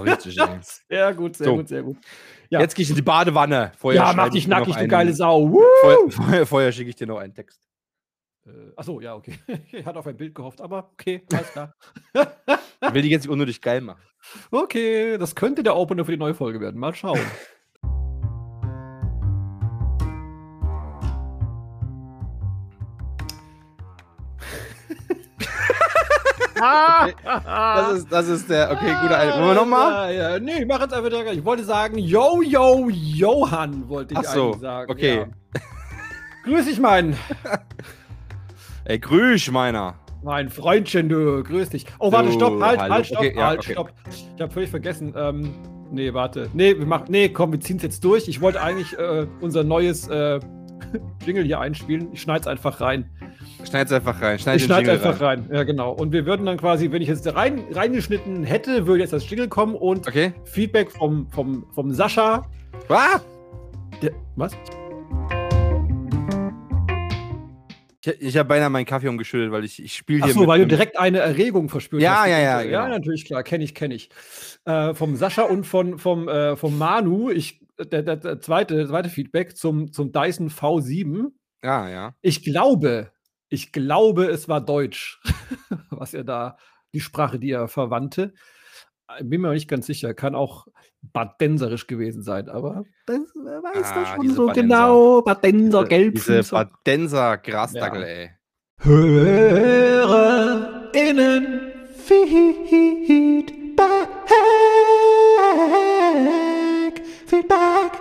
Oh, richtig, ey. Sehr gut, sehr So. gut, sehr gut. Ja. Jetzt gehe ich in die Badewanne. Vorher ja, mach dich nackig, du geile Sau. Vorher, vorher, vorher schicke ich dir noch einen Text. Äh, Achso, ja, okay. Ich hatte auf ein Bild gehofft, aber okay, alles klar. Ich will die jetzt nicht unnötig geil machen. Okay, das könnte der Opener für die neue Folge werden. Mal schauen. Das ist, das ist der. Okay, guter Ein. Wollen wir nochmal? Ja, ja. Nee, ich mach jetzt einfach direkt. Ich wollte sagen, yo, yo, Johann, wollte ich Ach so, eigentlich sagen. okay. Ja. Grüß dich, mein, Ey, grüß, meiner. mein Freundchen, du. Grüß dich. Oh, warte, stopp, halt, halt, stopp, Okay, halt, okay. stopp. Ich habe völlig vergessen. Ähm, nee, warte. Nee, wir machen, nee, komm, wir ziehen es jetzt durch. Ich wollte eigentlich äh, unser neues äh, Jingle hier einspielen. Ich schneid's einfach rein. Schneid's einfach rein. Schneid Ich schneide einfach rein. Ja, genau. Und wir würden dann quasi, wenn ich jetzt rein, reingeschnitten hätte, würde jetzt das Jingle kommen und Okay. Feedback vom, vom, vom Sascha. Ah! Der, was? Ich, ich habe beinahe meinen Kaffee umgeschüttet, weil ich, ich spiele hier. Achso, weil du direkt eine Erregung verspürt Ja, hast. ja, ja, Ja, genau. natürlich, klar. Kenne ich, kenne ich. Äh, vom Sascha und von, vom, äh, vom Manu, ich, der, der, der zweite, zweite Feedback zum, zum Dyson V7. Ja, ja. Ich glaube, ich glaube, es war Deutsch, was er da, die Sprache, die er verwandte. Bin mir nicht ganz sicher. Kann auch badenserisch gewesen sein, aber das wer weiß Ah, das schon diese so Badenser. genau. Badenser, Diese Gelbfüßer. Badenser Grasdackel, Ja. ey. HörerInnen Feedback. Feedback.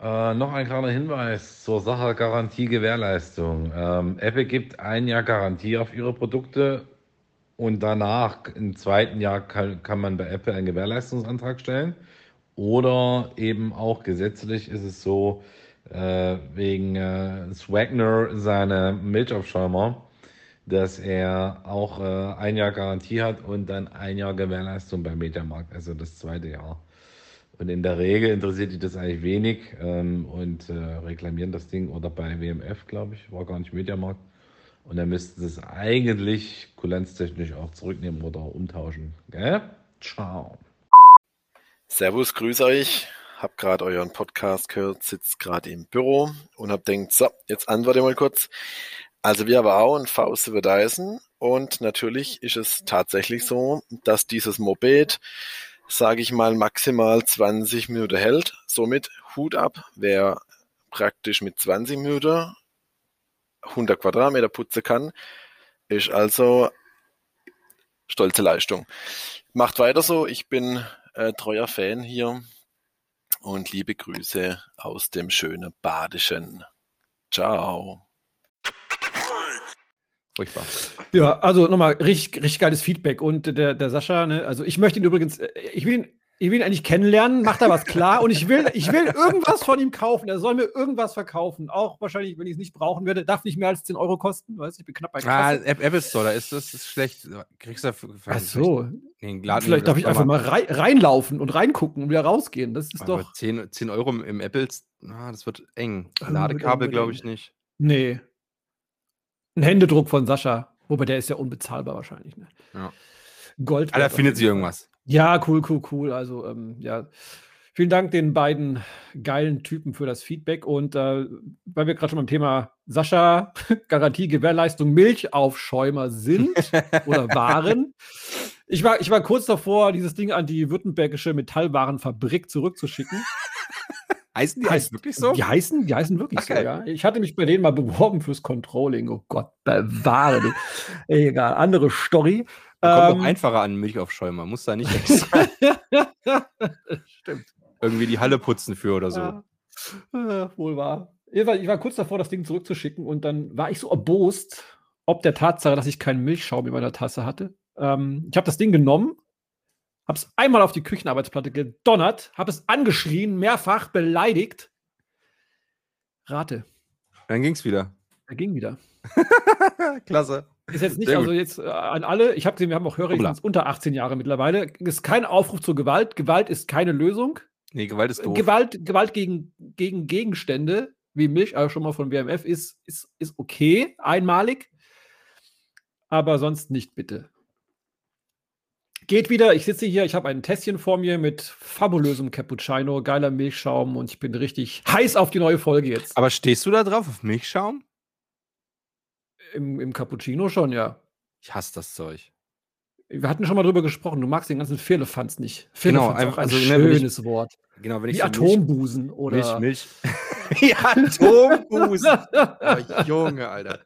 Äh, noch ein kleiner Hinweis zur Sache Garantie-Gewährleistung. Ähm, Apple gibt ein Jahr Garantie auf ihre Produkte und danach, im zweiten Jahr, kann, kann man bei Apple einen Gewährleistungsantrag stellen. Oder eben auch gesetzlich ist es so, äh, wegen äh, Swagner, seine Milchaufschäumer, dass er auch äh, ein Jahr Garantie hat und dann ein Jahr Gewährleistung beim Mediamarkt, also das zweite Jahr. Und in der Regel interessiert die das eigentlich wenig ähm, und äh, reklamieren das Ding oder bei WMF, glaube ich, war gar nicht Mediamarkt. Und dann müssten sie es eigentlich kulanztechnisch auch zurücknehmen oder umtauschen. Gell? Ciao. Servus, grüß euch. Hab gerade euren Podcast gehört, sitzt gerade im Büro und hab denkt, so, jetzt antworte mal kurz. Also wir haben auch ein Faust über Dyson und natürlich ist es tatsächlich so, dass dieses Moped, sage ich mal, maximal 20 Minuten hält. Somit Hut ab, wer praktisch mit 20 Minuten 100 Quadratmeter putzen kann, ist also stolze Leistung. Macht weiter so, ich bin äh, treuer Fan hier und liebe Grüße aus dem schönen Badischen. Ciao. Furchtbar. Ja, also nochmal richtig, richtig geiles Feedback. Und der, der Sascha, ne, also ich möchte ihn übrigens, äh, ich will ihn, ich will ihn eigentlich kennenlernen, macht da was klar und ich will, ich will irgendwas von ihm kaufen. Er soll mir irgendwas verkaufen. Auch wahrscheinlich, wenn ich es nicht brauchen werde, darf nicht mehr als 10 Euro kosten. Weißt ich bin knapp bei Ah, Kasse. App- Apple Store, da ist das ist schlecht. Kriegst du Ach so, Den Laden- vielleicht darf ich einfach mal rei reinlaufen und reingucken und wieder rausgehen. Das ist Aber doch. 10, 10 Euro im, Apple, ah, das wird eng. Ah, Ladekabel glaube ich nicht. Nee. Ein Händedruck von Sascha. Wobei der ist ja unbezahlbar wahrscheinlich. Ne? Ja. Gold. Ah, da findet sie irgendwas. Ja, cool, cool, cool. Also, ähm, ja. Vielen Dank den beiden geilen Typen für das Feedback. Und äh, weil wir gerade schon beim Thema Sascha, Garantie, Gewährleistung, Milchaufschäumer sind oder waren. Ich war, ich war kurz davor, dieses Ding an die württembergische Metallwarenfabrik zurückzuschicken. Heißen die heißt wirklich so? Die heißen, die heißen wirklich Ach, so, ja. Ich hatte mich bei denen mal beworben fürs Controlling. Oh Gott, bewahre dich. Egal, andere Story. Kommt auch Ähm, einfacher an Milchaufschäumer. Muss da nicht extra Stimmt. irgendwie die Halle putzen für oder so. Ja. Äh, wohl wahr. Jedenfalls, Ich war kurz davor, das Ding zurückzuschicken und dann war ich so erbost, ob der Tatsache, dass ich keinen Milchschaum in meiner Tasse hatte. Ähm, ich habe das Ding genommen, habe es einmal auf die Küchenarbeitsplatte gedonnert, habe es angeschrien, mehrfach beleidigt. Rate, Dann ging's wieder. er ging wieder. Klasse. Ist jetzt nicht, Sehr gut. also jetzt äh, an alle, ich habe gesehen, wir haben auch Hörer, die sind unter 18 Jahre mittlerweile. Ist kein Aufruf zur Gewalt. Gewalt ist keine Lösung. Nee, Gewalt ist doof. Gewalt, Gewalt gegen, gegen Gegenstände, wie Milch, also schon mal von WMF, ist, ist, ist okay, einmalig. Aber sonst nicht bitte. Geht wieder, ich sitze hier, ich habe ein Tässchen vor mir mit fabulösem Cappuccino, geiler Milchschaum und ich bin richtig heiß auf die neue Folge jetzt. Aber stehst du da drauf auf Milchschaum? Im, im Cappuccino schon, ja. Ich hasse das Zeug. Wir hatten schon mal drüber gesprochen, du magst den ganzen Firlefanz nicht. Genau, Firlefanz ist auch ein also, ne, schönes Wort. Genau, wenn ich Wie so Milch- Atombusen oder. Milch, Milch. Wie Atombusen. oh, Junge, Alter.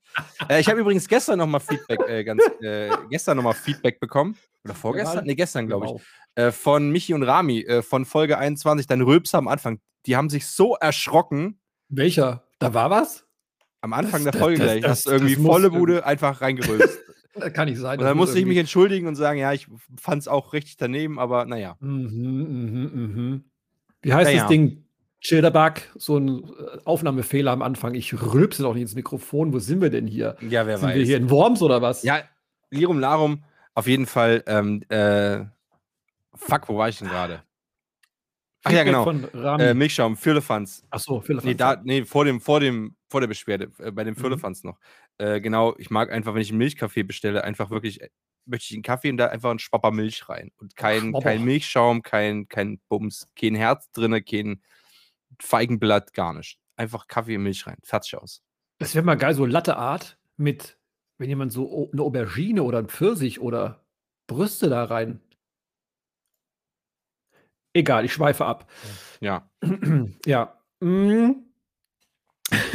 Äh, ich habe übrigens gestern noch mal Feedback, äh, ganz, äh, gestern noch mal Feedback bekommen. Oder vorgestern? Ne, gestern, glaube ich. Wow. Äh, von Michi und Rami äh, von Folge 21, dein Rülpser am Anfang. Die haben sich so erschrocken. Welcher? Da war was? Am Anfang Das- der Folge das- gleich. das- Hast du irgendwie volle Bude einfach reingerülpst. Das kann nicht sein. Und dann musste ich mich entschuldigen und sagen, ja, ich fand es auch richtig daneben, aber naja. Mhm, mhm, mhm. Wie heißt Ja, das ja. Ding? Childerbug, so ein äh, Aufnahmefehler am Anfang. Ich rülpse doch nicht ins Mikrofon. Wo sind wir denn hier? Ja, wer Sind weiß. wir hier in Worms oder was? Ja, Lirum Larum, auf jeden Fall. Ähm, äh, fuck, wo war ich denn gerade? Ach ja, genau. Von Rami. Äh, Milchschaum, Firlefanz. Ach so, Philipp. Nee, da, nee, vor dem, vor dem, vor der Beschwerde, äh, bei dem Firlefanz noch. Äh, genau, ich mag einfach, wenn ich einen Milchkaffee bestelle, einfach wirklich, äh, möchte ich einen Kaffee und da einfach einen Spapper Milch rein. Und kein, Schwapper. kein Milchschaum, kein, kein Bums, kein Herz drinne, kein Feigenblatt, gar nicht. Einfach Kaffee und Milch rein. Fertig aus. Das wäre mal geil, so Latteart mit, wenn jemand so eine Aubergine oder ein Pfirsich oder Brüste da rein. Egal, ich schweife ab. Ja. ja. Mm.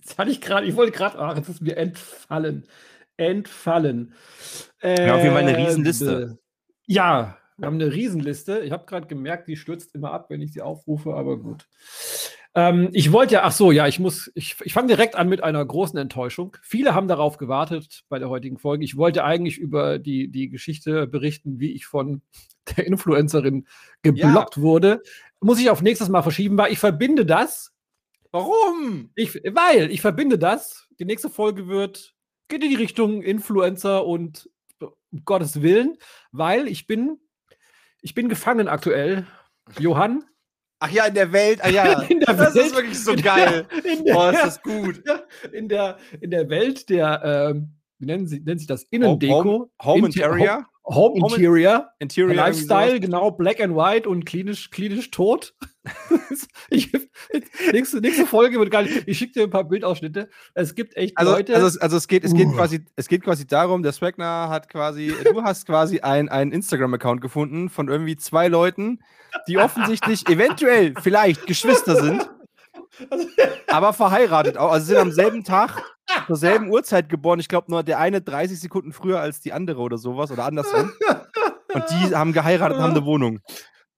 jetzt hatte ich gerade, ich wollte gerade, ach, jetzt ist mir entfallen. Entfallen. Ja, auf jeden Fall eine Äh, Riesenliste. Ja, wir haben eine Riesenliste. Ich habe gerade gemerkt, die stürzt immer ab, wenn ich sie aufrufe, aber gut. Ähm, ich wollte ja, ach so, ja, ich muss, ich, ich fange direkt an mit einer großen Enttäuschung. Viele haben darauf gewartet bei der heutigen Folge. Ich wollte eigentlich über die, die Geschichte berichten, wie ich von der Influencerin geblockt wurde. Muss ich auf nächstes Mal verschieben, weil ich verbinde das, Warum? ich, weil ich verbinde das. Die nächste Folge wird, geht in die Richtung Influencer und um Gottes Willen, weil ich bin, ich bin gefangen aktuell. Johann, Ach ja, in der Welt. Ah ja, In der das Welt. ist wirklich so der- geil. in der, Boah, ist das gut. in der, in der Welt der, ähm, wie nennen, sie, nennt sich das? Innendeko. Home, Home Inter- Interior. Home Home- Interior. Interior. Lifestyle, genau, black and white und klinisch, klinisch tot. ich, nächste, nächste Folge wird geil. Ich schicke dir ein paar Bildausschnitte. Es gibt echt Also, Leute. also, es- also es geht, es geht Uh. quasi, es geht quasi darum, der Swagner hat quasi, du hast quasi ein, einen Instagram-Account gefunden von irgendwie zwei Leuten, die offensichtlich eventuell vielleicht Geschwister sind, aber verheiratet auch. Also sind am selben Tag, zur selben Uhrzeit geboren. Ich glaube nur der eine 30 Sekunden früher als die andere oder sowas oder andersrum. Und die haben geheiratet und haben eine Wohnung.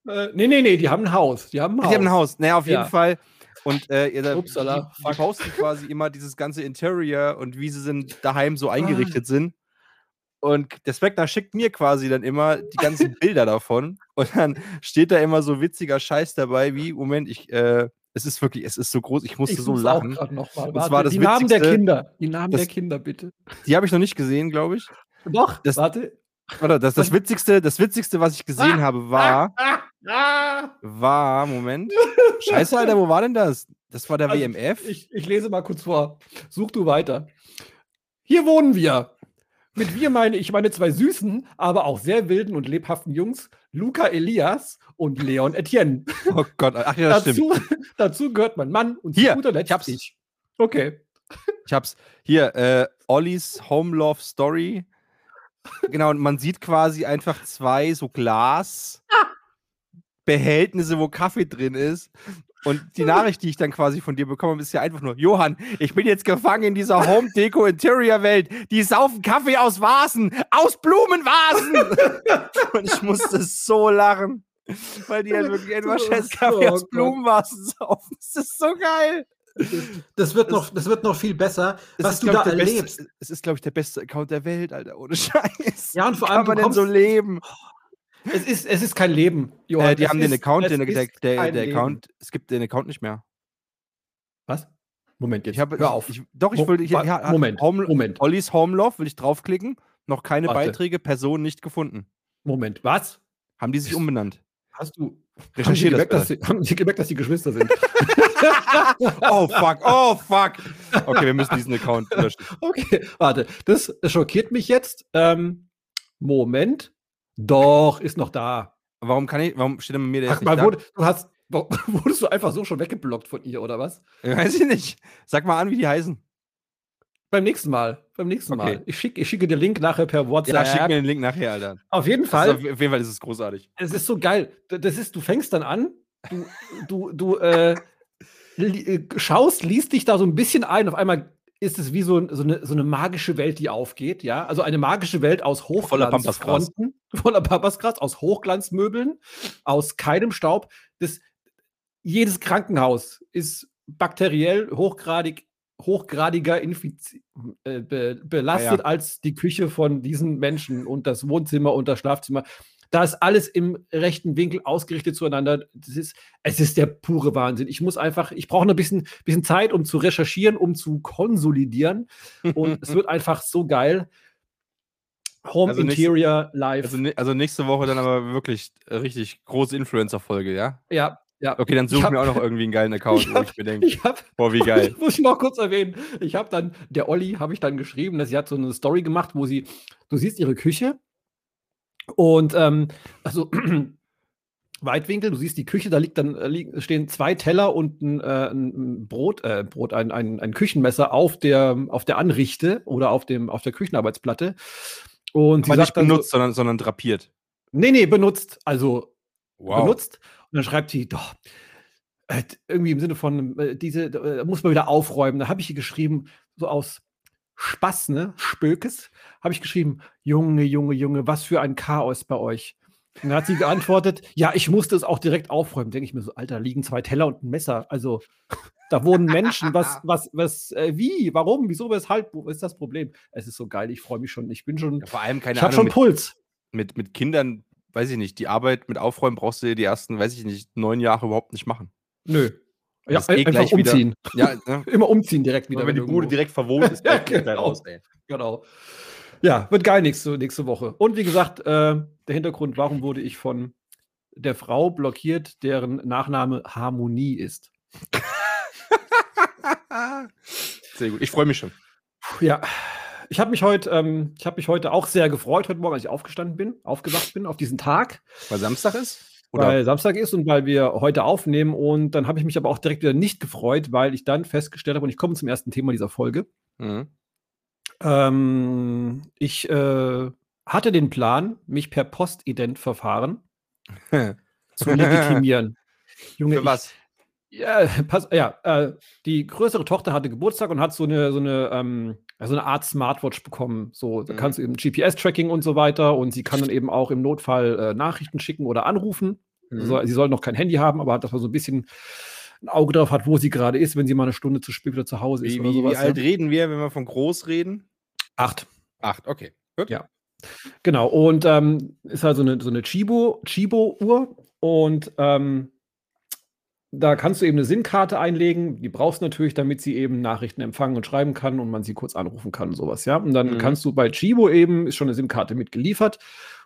Äh, nee, nee, nee, die haben ein Haus. Die haben ein Haus. Die haben ein Haus. Naja, auf jeden Ja. Fall. Und äh, ihr, Upsala, die, die posten quasi immer dieses ganze Interior und wie sie sind daheim Ah. so eingerichtet sind. Und der Spectre schickt mir quasi dann immer die ganzen Bilder davon. Und dann steht da immer so witziger Scheiß dabei, wie, Moment, ich, äh, es ist wirklich, es ist so groß, ich musste Ich so auch lachen. Noch mal. Und zwar das die Namen der Kinder. Die Namen das- der Kinder, bitte. Die habe ich noch nicht gesehen, glaube ich. Doch, Das- warte. Warte, das, das Witzigste, das Witzigste, was ich gesehen habe, war, Ah, ah. War, Moment. Scheiße, Alter, wo war denn das? Das war der Also, WMF? Ich, ich lese mal kurz vor. Such du weiter. Hier wohnen wir. Mit wir meine ich meine zwei süßen, aber auch sehr wilden und lebhaften Jungs, Luca Elias und Leon Etienne. Oh Gott, ach ja, das stimmt. dazu, dazu gehört mein Mann und Hier, zu guter Letzt ich hab's. ich. Okay. Ich hab's. Hier, äh, Ollis Home Love Story. Genau, und man sieht quasi einfach zwei so Glasbehältnisse, wo Kaffee drin ist. Und die Nachricht, die ich dann quasi von dir bekomme, ist ja einfach nur: Johann, ich bin jetzt gefangen in dieser Home Deco Interior Welt. Die saufen Kaffee aus Vasen, aus Blumenvasen. und ich musste so lachen. Weil die halt wirklich einfach scheiß Kaffee Oh aus Gott. Blumenvasen saufen. Das ist so geil. Das wird, noch, das wird noch viel besser, Es was ist, du da erlebst. Beste, es ist, glaube ich, der beste Account der Welt, Alter, ohne Scheiß. Ja, und vor allem, kann man du denn so kommst- leben? Es ist, es ist kein Leben, Johann. Äh, die Es haben den ist- Account, es den, der, der, der. Account, es gibt den Account nicht mehr. Was? Moment, jetzt Ich habe, hör auf. Ich, doch, ich Mo- wollte, ich, ja, Moment, Home, Moment, Ollis Home Love, will ich draufklicken, noch keine Warte. Beiträge, Person nicht gefunden. Moment. Was? Haben die sich umbenannt? Hast du. Haben sie, Recherchier das gemerkt, dass sie, haben sie gemerkt, dass die Geschwister sind? Oh, fuck, oh, fuck. Okay, wir müssen diesen Account löschen. Okay, warte. Das, das schockiert mich jetzt. Ähm, Moment. Doch, ist noch da. Warum kann ich, warum steht denn bei mir der Ach mal, nicht wurde, du hast, wurdest du einfach so schon weggeblockt von ihr, oder was? Weiß ich nicht. Sag mal an, wie die heißen. Beim nächsten Mal. Beim nächsten Okay. Mal. Ich, schick, ich schicke dir Link nachher per WhatsApp. Ja, schick mir den Link nachher, Alter. Auf jeden Also, Fall. auf jeden Fall ist es großartig. Es ist so geil. Das ist, du fängst dann an, du, du, du äh, li äh, schaust, liest dich da so ein bisschen ein. Auf einmal ist es wie so, so, eine, so eine magische Welt, die aufgeht. Ja, also eine magische Welt aus. Hochglanzfronten, voller Pampasgras, aus Hochglanzmöbeln, aus keinem Staub. Das, jedes Krankenhaus ist bakteriell hochgradig hochgradiger infizi äh, be belastet Ja, ja. als die Küche von diesen Menschen und das Wohnzimmer und das Schlafzimmer. Da ist alles im rechten Winkel ausgerichtet zueinander. Das ist, es ist der pure Wahnsinn. Ich muss einfach, ich brauche noch ein bisschen, bisschen Zeit, um zu recherchieren, um zu konsolidieren. Und es wird einfach so geil. Home Also nächste- Interior Live. Also, also nächste Woche dann aber wirklich richtig große Influencer-Folge, ja? ja, ja. Okay, dann Ich suche ich hab- mir auch noch irgendwie einen geilen Account, ich wo hab- ich mir denke, Ich habe boah, wie geil. Muss ich noch kurz erwähnen. Ich habe dann, der Olli habe ich dann geschrieben, dass sie hat so eine Story gemacht, wo sie, du siehst ihre Küche und ähm, also Weitwinkel, du siehst die Küche, da liegt dann äh, liegen, stehen zwei Teller und ein, äh, ein Brot, äh, Brot, ein, ein, ein Küchenmesser auf der, auf der Anrichte oder auf, dem, auf der Küchenarbeitsplatte. Und sie Aber nicht sagt dann benutzt, sondern, sondern drapiert. So, nee, nee, benutzt. Also Wow. benutzt. Und dann schreibt sie, doch, äh, irgendwie im Sinne von, äh, diese, äh, muss man wieder aufräumen. Da habe ich ihr geschrieben, so aus Spaß, ne, Spökes, habe ich geschrieben, Junge, Junge, Junge, was für ein Chaos bei euch. Und dann hat sie geantwortet, ja, ich musste es auch direkt aufräumen. Denke ich mir so, Alter, liegen zwei Teller und ein Messer. Also, da wurden Menschen, was, was, was, äh, wie, warum, wieso, weshalb, wo ist das Problem? Es ist so geil, ich freue mich schon, ich bin schon, Ja, vor allem, keine ich habe schon mit, Puls. mit, mit Kindern, weiß ich nicht, die Arbeit mit Aufräumen brauchst du die ersten, weiß ich nicht, neun Jahre überhaupt nicht machen. Nö. Ja, Das ist eh einfach gleich wieder- umziehen. Ja, ne? Immer umziehen direkt wieder. wenn die Bude direkt verwohnt ist, Ja, genau. raus, ey. Genau. Ja, wird geil nächste, nächste Woche. Und wie gesagt, äh, der Hintergrund, warum wurde ich von der Frau blockiert, deren Nachname Harmonie ist. Sehr gut. Ich freue mich schon. Ja, ich habe mich heute, ähm, ich habe mich heute auch sehr gefreut, heute Morgen, als ich aufgestanden bin, aufgewacht bin, auf diesen Tag, Weil Samstag ist? Oder? weil Samstag ist und weil wir heute aufnehmen. Und dann habe ich mich aber auch direkt wieder nicht gefreut, weil ich dann festgestellt habe, und ich komme zum ersten Thema dieser Folge. Mhm. Ähm, ich äh, hatte den Plan, mich per Postident-Verfahren zu legitimieren. Junge, Für was? Ich, ja, pass, ja äh, die größere Tochter hatte Geburtstag und hat so eine, so eine, ähm, ja, so eine Art Smartwatch bekommen. So, da Mhm. kannst du eben GPS-Tracking und so weiter und sie kann dann eben auch im Notfall äh, Nachrichten schicken oder anrufen. Mhm. So, sie soll noch kein Handy haben, aber dass man so ein bisschen ein Auge drauf hat, wo sie gerade ist, wenn sie mal eine Stunde zu spät wieder zu Hause ist Wie, oder wie, sowas. wie alt ja. reden wir, wenn wir von groß reden? Acht. Acht, okay. Gut. Ja. Genau, und ähm, ist halt so eine, so eine Chibo, Chibo-Uhr und ähm, da kannst du eben eine SIM-Karte einlegen. Die brauchst du natürlich, damit sie eben Nachrichten empfangen und schreiben kann und man sie kurz anrufen kann und sowas, ja. Und dann Mhm. kannst du bei Chibo eben, ist schon eine SIM-Karte mitgeliefert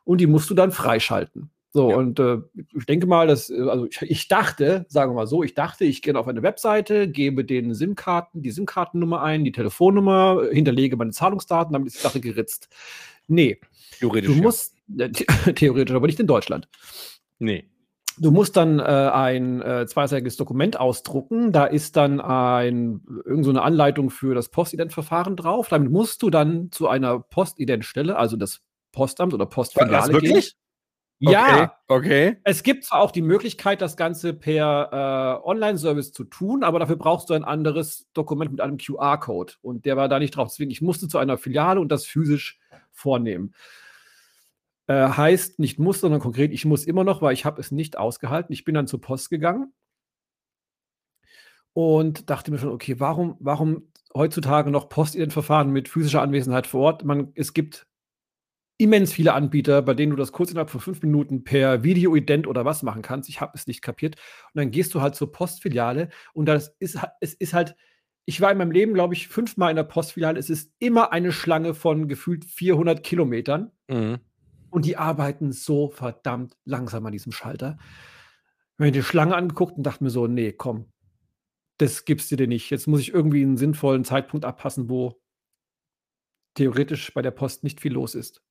und die musst du dann freischalten. So, Ja. und äh, ich denke mal, dass, äh, also ich, ich dachte, sagen wir mal so, ich dachte, ich gehe auf eine Webseite, gebe den SIM-Karten, die SIM-Kartennummer ein, die Telefonnummer, äh, hinterlege meine Zahlungsdaten, damit ist die Sache geritzt. Nee, Theoretisch. Du ja. musst, äh, the theoretisch, aber nicht in Deutschland. Nee. Du musst dann äh, ein äh, zweiseitiges Dokument ausdrucken. Da ist dann ein, irgend so eine Anleitung für das Postident-Verfahren drauf. Damit musst du dann zu einer Postident-Stelle, also das Postamt oder Postfiliale gehen. Ja, Okay. es gibt zwar auch die Möglichkeit, das Ganze per äh, Online-Service zu tun, aber dafür brauchst du ein anderes Dokument mit einem QR-Code. Und der war da nicht drauf. Deswegen, ich musste zu einer Filiale und das physisch vornehmen. Äh, heißt nicht muss, sondern konkret, ich muss immer noch, weil ich habe es nicht ausgehalten. Ich bin dann zur Post gegangen und dachte mir schon, okay, warum, warum heutzutage noch Postident-Verfahren mit physischer Anwesenheit vor Ort? Man, es gibt immens viele Anbieter, bei denen du das kurz innerhalb von fünf Minuten per Videoident oder was machen kannst. Ich habe es nicht kapiert. Und dann gehst du halt zur Postfiliale und das ist, es ist halt, ich war in meinem Leben, glaube ich, fünfmal in der Postfiliale. Es ist immer eine Schlange von gefühlt 400 Kilometern Mhm. Und die arbeiten so verdammt langsam an diesem Schalter. Ich habe mir die Schlange angeguckt und dachte mir so, nee, komm, das gibst du dir nicht. Jetzt muss ich irgendwie einen sinnvollen Zeitpunkt abpassen, wo theoretisch bei der Post nicht viel los ist.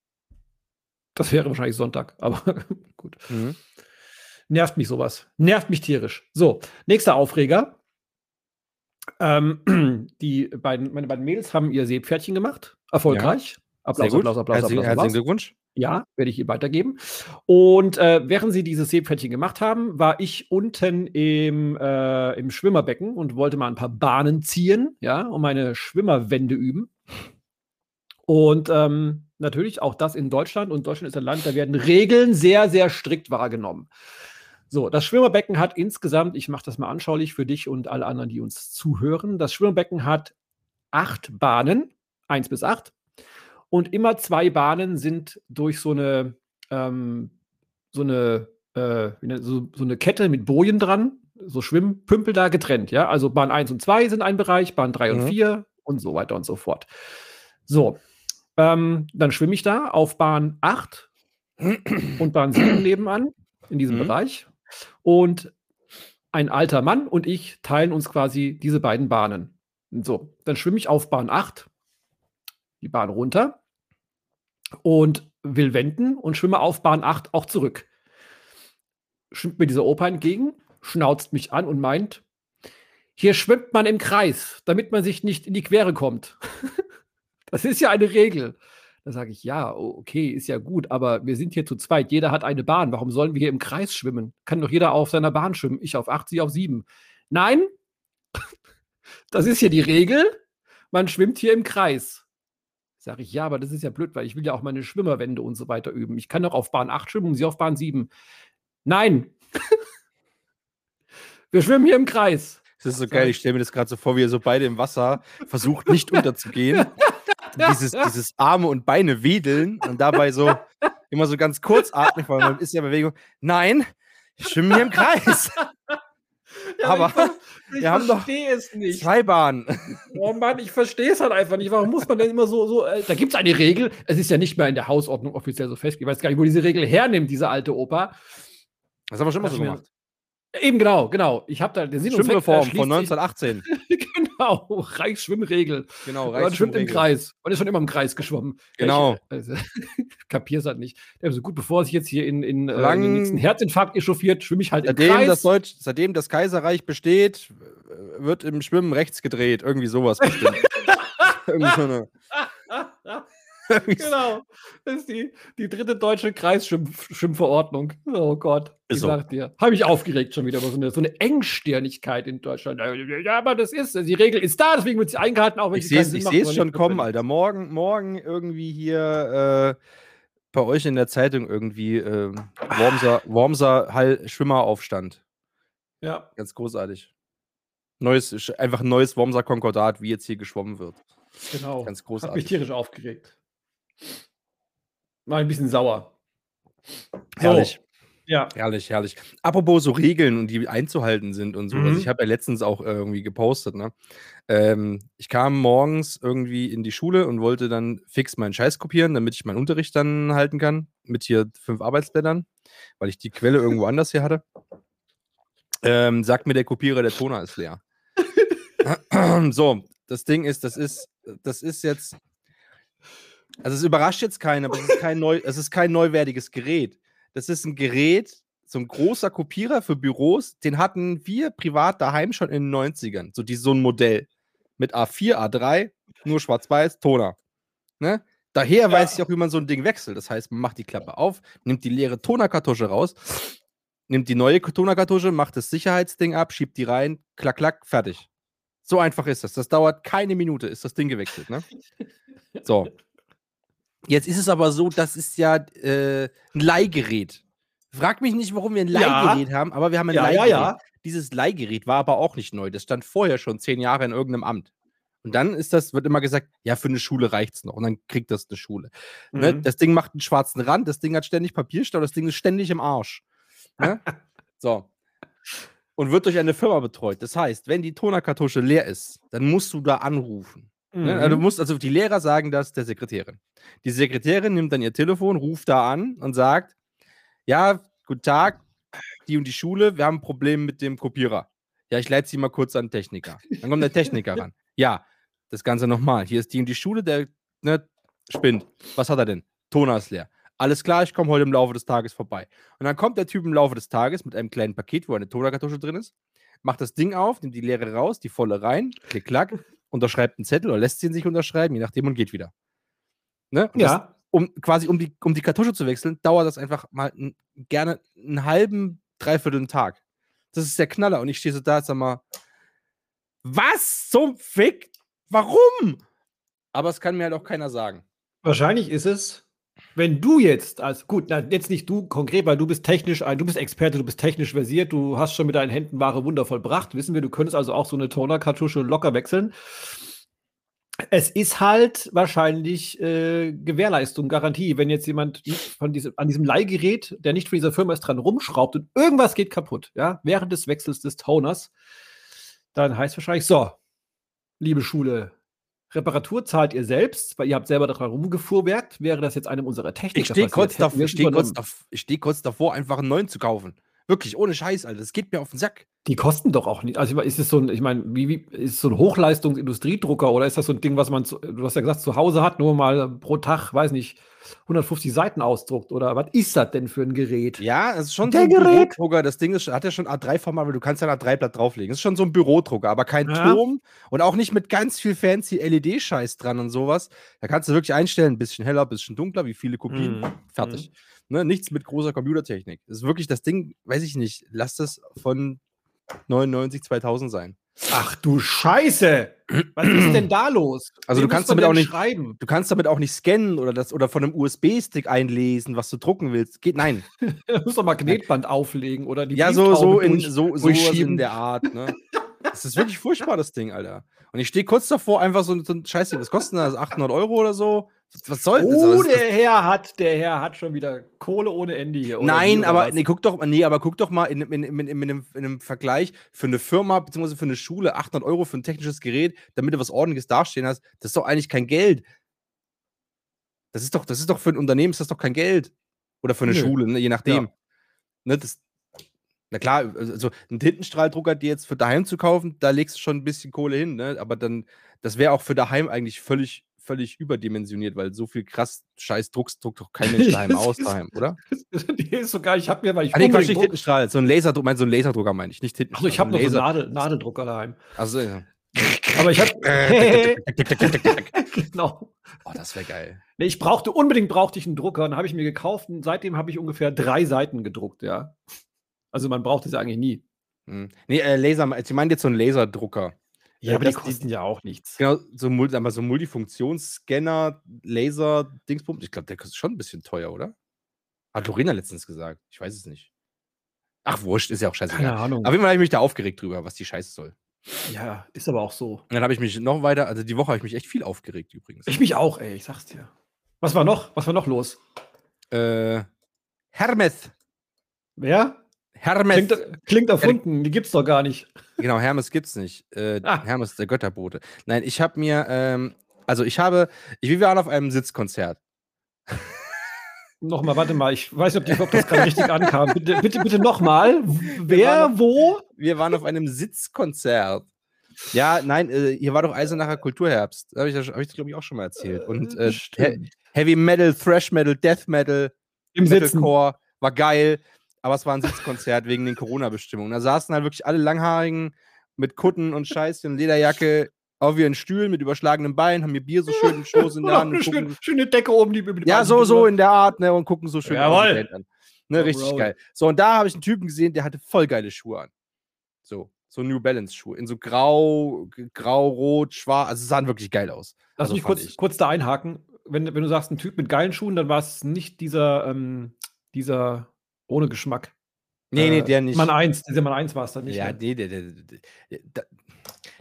Das wäre wahrscheinlich Sonntag, aber gut. Mhm. Nervt mich sowas. Nervt mich tierisch. So, nächster Aufreger. Ähm, die beiden, meine beiden Mädels haben ihr Seepferdchen gemacht. Erfolgreich. Applaus, gut. Applaus, Applaus, Herzlichen, Applaus, herzlichen Applaus. Glückwunsch. Ja, werde ich ihr weitergeben. Und äh, während sie dieses Seepferdchen gemacht haben, war ich unten im, äh, im Schwimmerbecken und wollte mal ein paar Bahnen ziehen, ja, und meine Schwimmerwände üben. Und ähm, natürlich auch das in Deutschland. Und Deutschland ist ein Land, da werden Regeln sehr, sehr strikt wahrgenommen. So, das Schwimmerbecken hat insgesamt, ich mache das mal anschaulich für dich und alle anderen, die uns zuhören, das Schwimmerbecken hat acht Bahnen, eins bis acht. Und immer zwei Bahnen sind durch so eine, ähm, so eine, äh, so, so eine Kette mit Bojen dran, so Schwimmpümpel da getrennt, ja. Also Bahn 1 und 2 sind ein Bereich, Bahn 3 und Mhm. 4 und so weiter und so fort. So, ähm, dann schwimme ich da auf Bahn 8 und Bahn 7 nebenan in diesem Mhm. Bereich. Und ein alter Mann und ich teilen uns quasi diese beiden Bahnen. So, dann schwimme ich auf Bahn 8 die Bahn runter und will wenden und schwimme auf Bahn 8 auch zurück. Schwimmt mir dieser Opa entgegen, schnauzt mich an und meint, hier schwimmt man im Kreis, damit man sich nicht in die Quere kommt. das ist ja eine Regel. Da sage ich, ja, okay, ist ja gut, aber wir sind hier zu zweit, jeder hat eine Bahn. Warum sollen wir hier im Kreis schwimmen? Kann doch jeder auf seiner Bahn schwimmen. Ich auf 8, sie auf 7. Nein, das ist hier die Regel. Man schwimmt hier im Kreis. Sage ich, ja, aber das ist ja blöd, weil ich will ja auch meine Schwimmerwände und so weiter üben. Ich kann doch auf Bahn 8 schwimmen und sie auf Bahn 7. Nein. Wir schwimmen hier im Kreis. Das ist so geil, ich stelle mir das gerade so vor, wie ihr so beide im Wasser versucht, nicht unterzugehen. dieses, dieses Arme und Beine wedeln und dabei so immer so ganz kurzatmig, weil man ist ja Bewegung. Nein, ich schwimme hier im Kreis. Aber ich, doch verstehe es nicht. Zwei Bahnen. Oh Mann, ich verstehe es halt einfach nicht. Warum muss man denn immer so, so, äh, da gibt es eine Regel, es ist ja nicht mehr in der Hausordnung offiziell so festgelegt. Ich weiß gar nicht, wo diese Regel hernimmt, diese alte Opa. Das haben wir schon mal so gemacht. Eben genau, genau. Ich habe da den Sinn und schließt von sich- 1918. genau, Reichsschwimmregel. Genau, Man schwimmt im Reichsschwimmregel. Kreis. Man ist schon immer im Kreis geschwommen. Genau. Ich, also, kapier's halt nicht. Ja, so gut, bevor sich jetzt hier in, in, äh, in Lang- den nächsten Herzinfarkt echauffiert, schwimme ich halt im Seitdem Kreis. das, Deutsch, seitdem das Kaiserreich besteht, äh, wird im Schwimmen rechts gedreht. Irgendwie sowas bestimmt. Irgendwie so eine. genau. Das ist die, die dritte deutsche Kreisschwimmverordnung. Oh Gott. Ich so. sag dir. Habe ich aufgeregt schon wieder über so eine, so eine Engstirnigkeit in Deutschland. Ja, aber das ist, die Regel ist da, deswegen wird sie eingehalten, auch wenn Ich sehe es schon kommen. Alter. Morgen, morgen irgendwie hier äh, bei euch in der Zeitung irgendwie äh, Wormser, Wormser Hall Schwimmeraufstand. Ja. Ganz großartig. Neues, einfach ein neues Wormser Konkordat, wie jetzt hier geschwommen wird. Genau. Ganz Hat mich großartig. tierisch aufgeregt. War ein bisschen sauer. Herrlich. Ja. Herrlich, herrlich. Apropos so Regeln und die einzuhalten sind und so. Mhm. Also ich habe ja letztens auch irgendwie gepostet, ne? Ähm, ich kam morgens irgendwie in die Schule und wollte dann fix meinen Scheiß kopieren, damit ich meinen Unterricht dann halten kann. Mit hier fünf Arbeitsblättern, weil ich die Quelle irgendwo anders hier hatte. Ähm, sagt mir der Kopierer, der Toner ist leer. so, das Ding ist, das ist, das ist jetzt. Also es überrascht jetzt keinen, aber es ist kein, neu, es ist kein neuwertiges Gerät. Das ist ein Gerät, so ein großer Kopierer für Büros, den hatten wir privat daheim schon in den 90ern. So, die, so ein Modell. Mit A4, A3, nur schwarz-weiß, Toner. Ne? Daher weiß ich auch, wie man so ein Ding wechselt. Das heißt, man macht die Klappe auf, nimmt die leere Tonerkartusche raus, nimmt die neue Tonerkartusche, macht das Sicherheitsding ab, schiebt die rein, klack, klack, fertig. So einfach ist das. Das dauert keine Minute, ist das Ding gewechselt. Ne? So. Jetzt ist es aber so, das ist ja äh, ein Leihgerät. Frag mich nicht, warum wir ein Ja. Leihgerät haben, aber wir haben ein Ja, ja, Leihgerät. ja. Dieses Leihgerät war aber auch nicht neu. Das stand vorher schon zehn Jahre in irgendeinem Amt. Und dann ist das, wird immer gesagt, ja, für eine Schule reicht's noch. Und dann kriegt das eine Schule. Ne? Mhm. Das Ding macht einen schwarzen Rand, das Ding hat ständig Papierstau, das Ding ist ständig im Arsch. Ne? so. Und wird durch eine Firma betreut. Das heißt, wenn die Tonerkartusche leer ist, dann musst du da anrufen. Ne? Also, du Mhm. musst, also die Lehrer sagen das der Sekretärin. Die Sekretärin nimmt dann ihr Telefon, ruft da an und sagt: Ja, guten Tag, die und die Schule, wir haben ein Problem mit dem Kopierer. Ja, ich leite sie mal kurz an den Techniker. Dann kommt der Techniker ran. Ja, das Ganze nochmal. Hier ist die und die Schule, der ne, spinnt. Was hat er denn? Toner ist leer. Alles klar, ich komme heute im Laufe des Tages vorbei. Und dann kommt der Typ im Laufe des Tages mit einem kleinen Paket, wo eine Tonerkartusche drin ist, macht das Ding auf, nimmt die leere raus, die volle rein, klick, klack, unterschreibt einen Zettel oder lässt sie ihn sich unterschreiben, je nachdem und geht wieder. Ne? Und das, Ja. um quasi um die, um die Kartusche zu wechseln, dauert das einfach mal n, gerne einen halben, dreiviertel Tag. Das ist der Knaller. Und ich stehe so da, sag mal, was zum Fick? Warum? Aber es kann mir halt auch keiner sagen. Wahrscheinlich ist es, wenn du jetzt, als gut, na, jetzt nicht du konkret, weil du bist technisch du bist Experte, du bist technisch versiert, du hast schon mit deinen Händen wahre Wunder vollbracht. Wissen wir, du könntest also auch so eine Toner-Kartusche locker wechseln. Es ist halt wahrscheinlich äh, Gewährleistung, Garantie, wenn jetzt jemand von diesem, an diesem Leihgerät, der nicht von dieser Firma ist, dran rumschraubt und irgendwas geht kaputt, ja, während des Wechsels des Toners, dann heißt wahrscheinlich so, liebe Schule, Reparatur zahlt ihr selbst, weil ihr habt selber daran rumgefuhrwerkt. Wäre das jetzt einem unserer Techniker Ich stehe kurz, hätten dav wir ich es steh kurz, übernommen. dav ich steh kurz davor, einfach einen neuen zu kaufen. Wirklich, ohne Scheiß, Alter. Das geht mir auf den Sack. Die kosten doch auch nicht. Also ist es so ein, ich meine, wie, wie ist es so ein Hochleistungsindustriedrucker oder ist das so ein Ding, was man, zu, du hast ja gesagt, zu Hause hat, nur mal pro Tag, weiß nicht, 150 Seiten ausdruckt oder was ist das denn für ein Gerät? Ja, es ist schon Der so ein Gerät. Bürodrucker. Das Ding ist, hat ja schon A3-Format, weil du kannst ja ein A3-Blatt drauflegen. Es ist schon so ein Bürodrucker, aber kein Ja. Turm und auch nicht mit ganz viel fancy LED-Scheiß dran und sowas. Da kannst du wirklich einstellen, ein bisschen heller, ein bisschen dunkler, wie viele Kopien. Mhm. Fertig. Ne, nichts mit großer Computertechnik. Das ist wirklich das Ding, weiß ich nicht, lass das von 99, 2000 sein. Ach du Scheiße! Was ist denn da los? Also Wie du kannst damit auch nicht- schreiben. Du kannst damit auch nicht scannen oder das oder von einem USB-Stick einlesen, was du drucken willst. Geht nein. Du musst doch Magnetband auflegen oder die Ja, so, so, in, so, durchschieben. in der Art, ne? Das ist wirklich furchtbar, das Ding, Alter. Und ich stehe kurz davor, einfach so, so ein Scheißding, was kostet das? 800 Euro oder so? Was soll das? Oh, der Herr hat, der Herr hat schon wieder Kohle ohne Ende hier. Nein, aber nee, guck doch, nee, aber guck doch mal in, in, in, in, in, einem, in einem Vergleich für eine Firma bzw. für eine Schule 800 Euro für ein technisches Gerät, damit du was ordentliches dastehen hast, das ist doch eigentlich kein Geld. Das ist doch, das ist doch für ein Unternehmen ist das doch kein Geld. Oder für eine Nö. Schule, ne, je nachdem. Ne, das, na klar, also einen Tintenstrahldrucker, dir jetzt für daheim zu kaufen, da legst du schon ein bisschen Kohle hin, ne? Aber dann, das wäre auch für daheim eigentlich völlig, völlig überdimensioniert, weil so viel krass Scheiß druckst, druckt doch kein Mensch daheim aus daheim, oder? Die ist sogar, ich habe mir, weil ich Ah, nee, Quatsch, nicht Tintenstrahl, so ein Laserdrucker, mein, so ein Laserdrucker meine ich, nicht Tintenstrahl. Also ich habe noch so einen Nadel, Nadeldrucker daheim. Also, ja. Aber ich habe genau. oh, das wäre geil. Nee, ich brauchte unbedingt brauchte ich einen Drucker, dann habe ich mir gekauft und seitdem habe ich ungefähr drei Seiten gedruckt, ja. Also man braucht es eigentlich nie. Hm. Nee, äh, Laser, ich meine jetzt so einen Laserdrucker. Ja, aber die das- kosten ja auch nichts. Genau, so, aber so Multifunktionsscanner, Laser, Dingsbums, ich glaube, der kostet schon ein bisschen teuer, oder? Hat Lorena letztens gesagt. Ich weiß es nicht. Ach, wurscht, ist ja auch scheißegal. Keine Ahnung. Auf jeden Fall habe ich mich da aufgeregt drüber, was die Scheiße soll. ja, ist aber auch so. Und dann habe ich mich noch weiter, also die Woche habe ich mich echt viel aufgeregt übrigens. Ich mich auch, ey, ich sag's dir. Was war noch? Was war noch los? äh, Hermes. Wer? Hermes. Klingt, klingt erfunden, die gibt's doch gar nicht. Genau, Hermes gibt's nicht. Äh, Ah. Hermes, der Götterbote. Nein, ich habe mir, ähm, also ich habe, ich, wir waren auf einem Sitzkonzert. Nochmal, warte mal, ich weiß nicht, ob, die, ob das gerade richtig ankam. Bitte, bitte, bitte nochmal. Wer, noch- wo? Wir waren auf einem Sitzkonzert. Ja, nein, äh, hier war doch Eisenacher Kulturherbst. Habe ich, das- hab ich glaube ich, auch schon mal erzählt. Und äh, He. Heavy Metal, Thrash Metal, Death Metal, Im Sitzen. Metalcore war geil, aber es war ein Sitzkonzert wegen den Corona-Bestimmungen. Da saßen halt wirklich alle Langhaarigen mit Kutten und Scheiße und Lederjacke auf ihren Stühlen mit überschlagenen Beinen, haben mir Bier so schön im Schoß in der Hand und Schön, schöne Decke oben, die mit ja, so, so in der Art, ne, und gucken so schön Jawohl. die an. Ne, Ja, richtig Bro. geil. So, und da habe ich einen Typen gesehen, der hatte voll geile Schuhe an. So, so New Balance Schuhe. In so grau, grau, rot, schwarz. Also, es sahen wirklich geil aus. Lass Also mich kurz, ich. kurz da einhaken. Wenn, wenn du sagst, ein Typ mit geilen Schuhen, dann war es nicht dieser, ähm, dieser ohne Geschmack. Nee, nee, Äh, der nicht. Mann 1, dieser Mann 1 war es dann nicht. ja, ne? nee, der, der, der, der,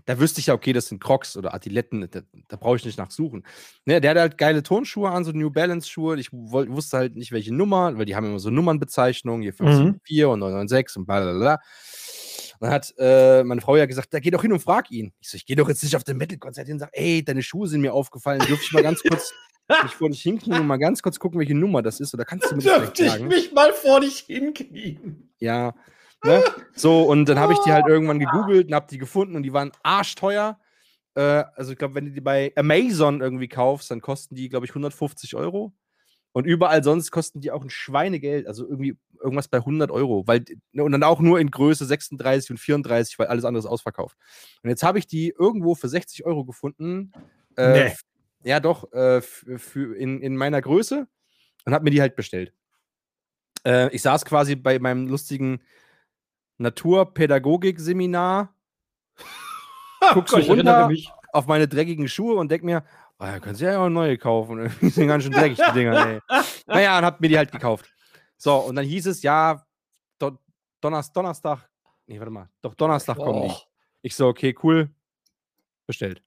da, wüsste ich ja, okay, das sind Crocs oder Adiletten, da, brauche ich nicht nachsuchen. Ne, der hat halt geile Tonschuhe an, so New Balance Schuhe. Ich wusste halt nicht, welche Nummer, weil die haben immer so Nummernbezeichnungen, hier 574 und 996 und bla bla bla. Dann hat äh, meine Frau ja gesagt, da geh doch hin und frag ihn. Ich so, ich gehe doch jetzt nicht auf den Metal-Konzert hin und sag, ey, deine Schuhe sind mir aufgefallen, dürfte ich mal ganz kurz mich vor dich hinknien und mal ganz kurz gucken, welche Nummer das ist? Oder kannst du mir das Dürfte ich mich mal vor dich hinknien? Ja. Ne? So, und dann habe ich die halt irgendwann gegoogelt und habe die gefunden und die waren arschteuer. Äh, also ich glaube, wenn du die bei Amazon irgendwie kaufst, dann kosten die, glaube ich, 150 Euro. Und überall sonst kosten die auch ein Schweinegeld, also irgendwie irgendwas bei 100 Euro, weil, ne, und dann auch nur in Größe 36 und 34, weil alles andere ist ausverkauft. Und jetzt habe ich die irgendwo für 60 Euro gefunden. Äh, Nee. Ja, doch, äh, für, in, in meiner Größe und habe mir die halt bestellt. Äh, ich saß quasi bei meinem lustigen Naturpädagogik-Seminar, guck so runter mich. auf meine dreckigen Schuhe und denk mir, oh, ja, kannst du ja auch neue kaufen. Die sind ganz schön dreckig, die Dinger, ey. Naja, und hab mir die halt gekauft. So, und dann hieß es, ja, Do Donnerstag, Donnerstag, nee, warte mal, doch Donnerstag kommen die. Ich so, okay, cool, bestellt.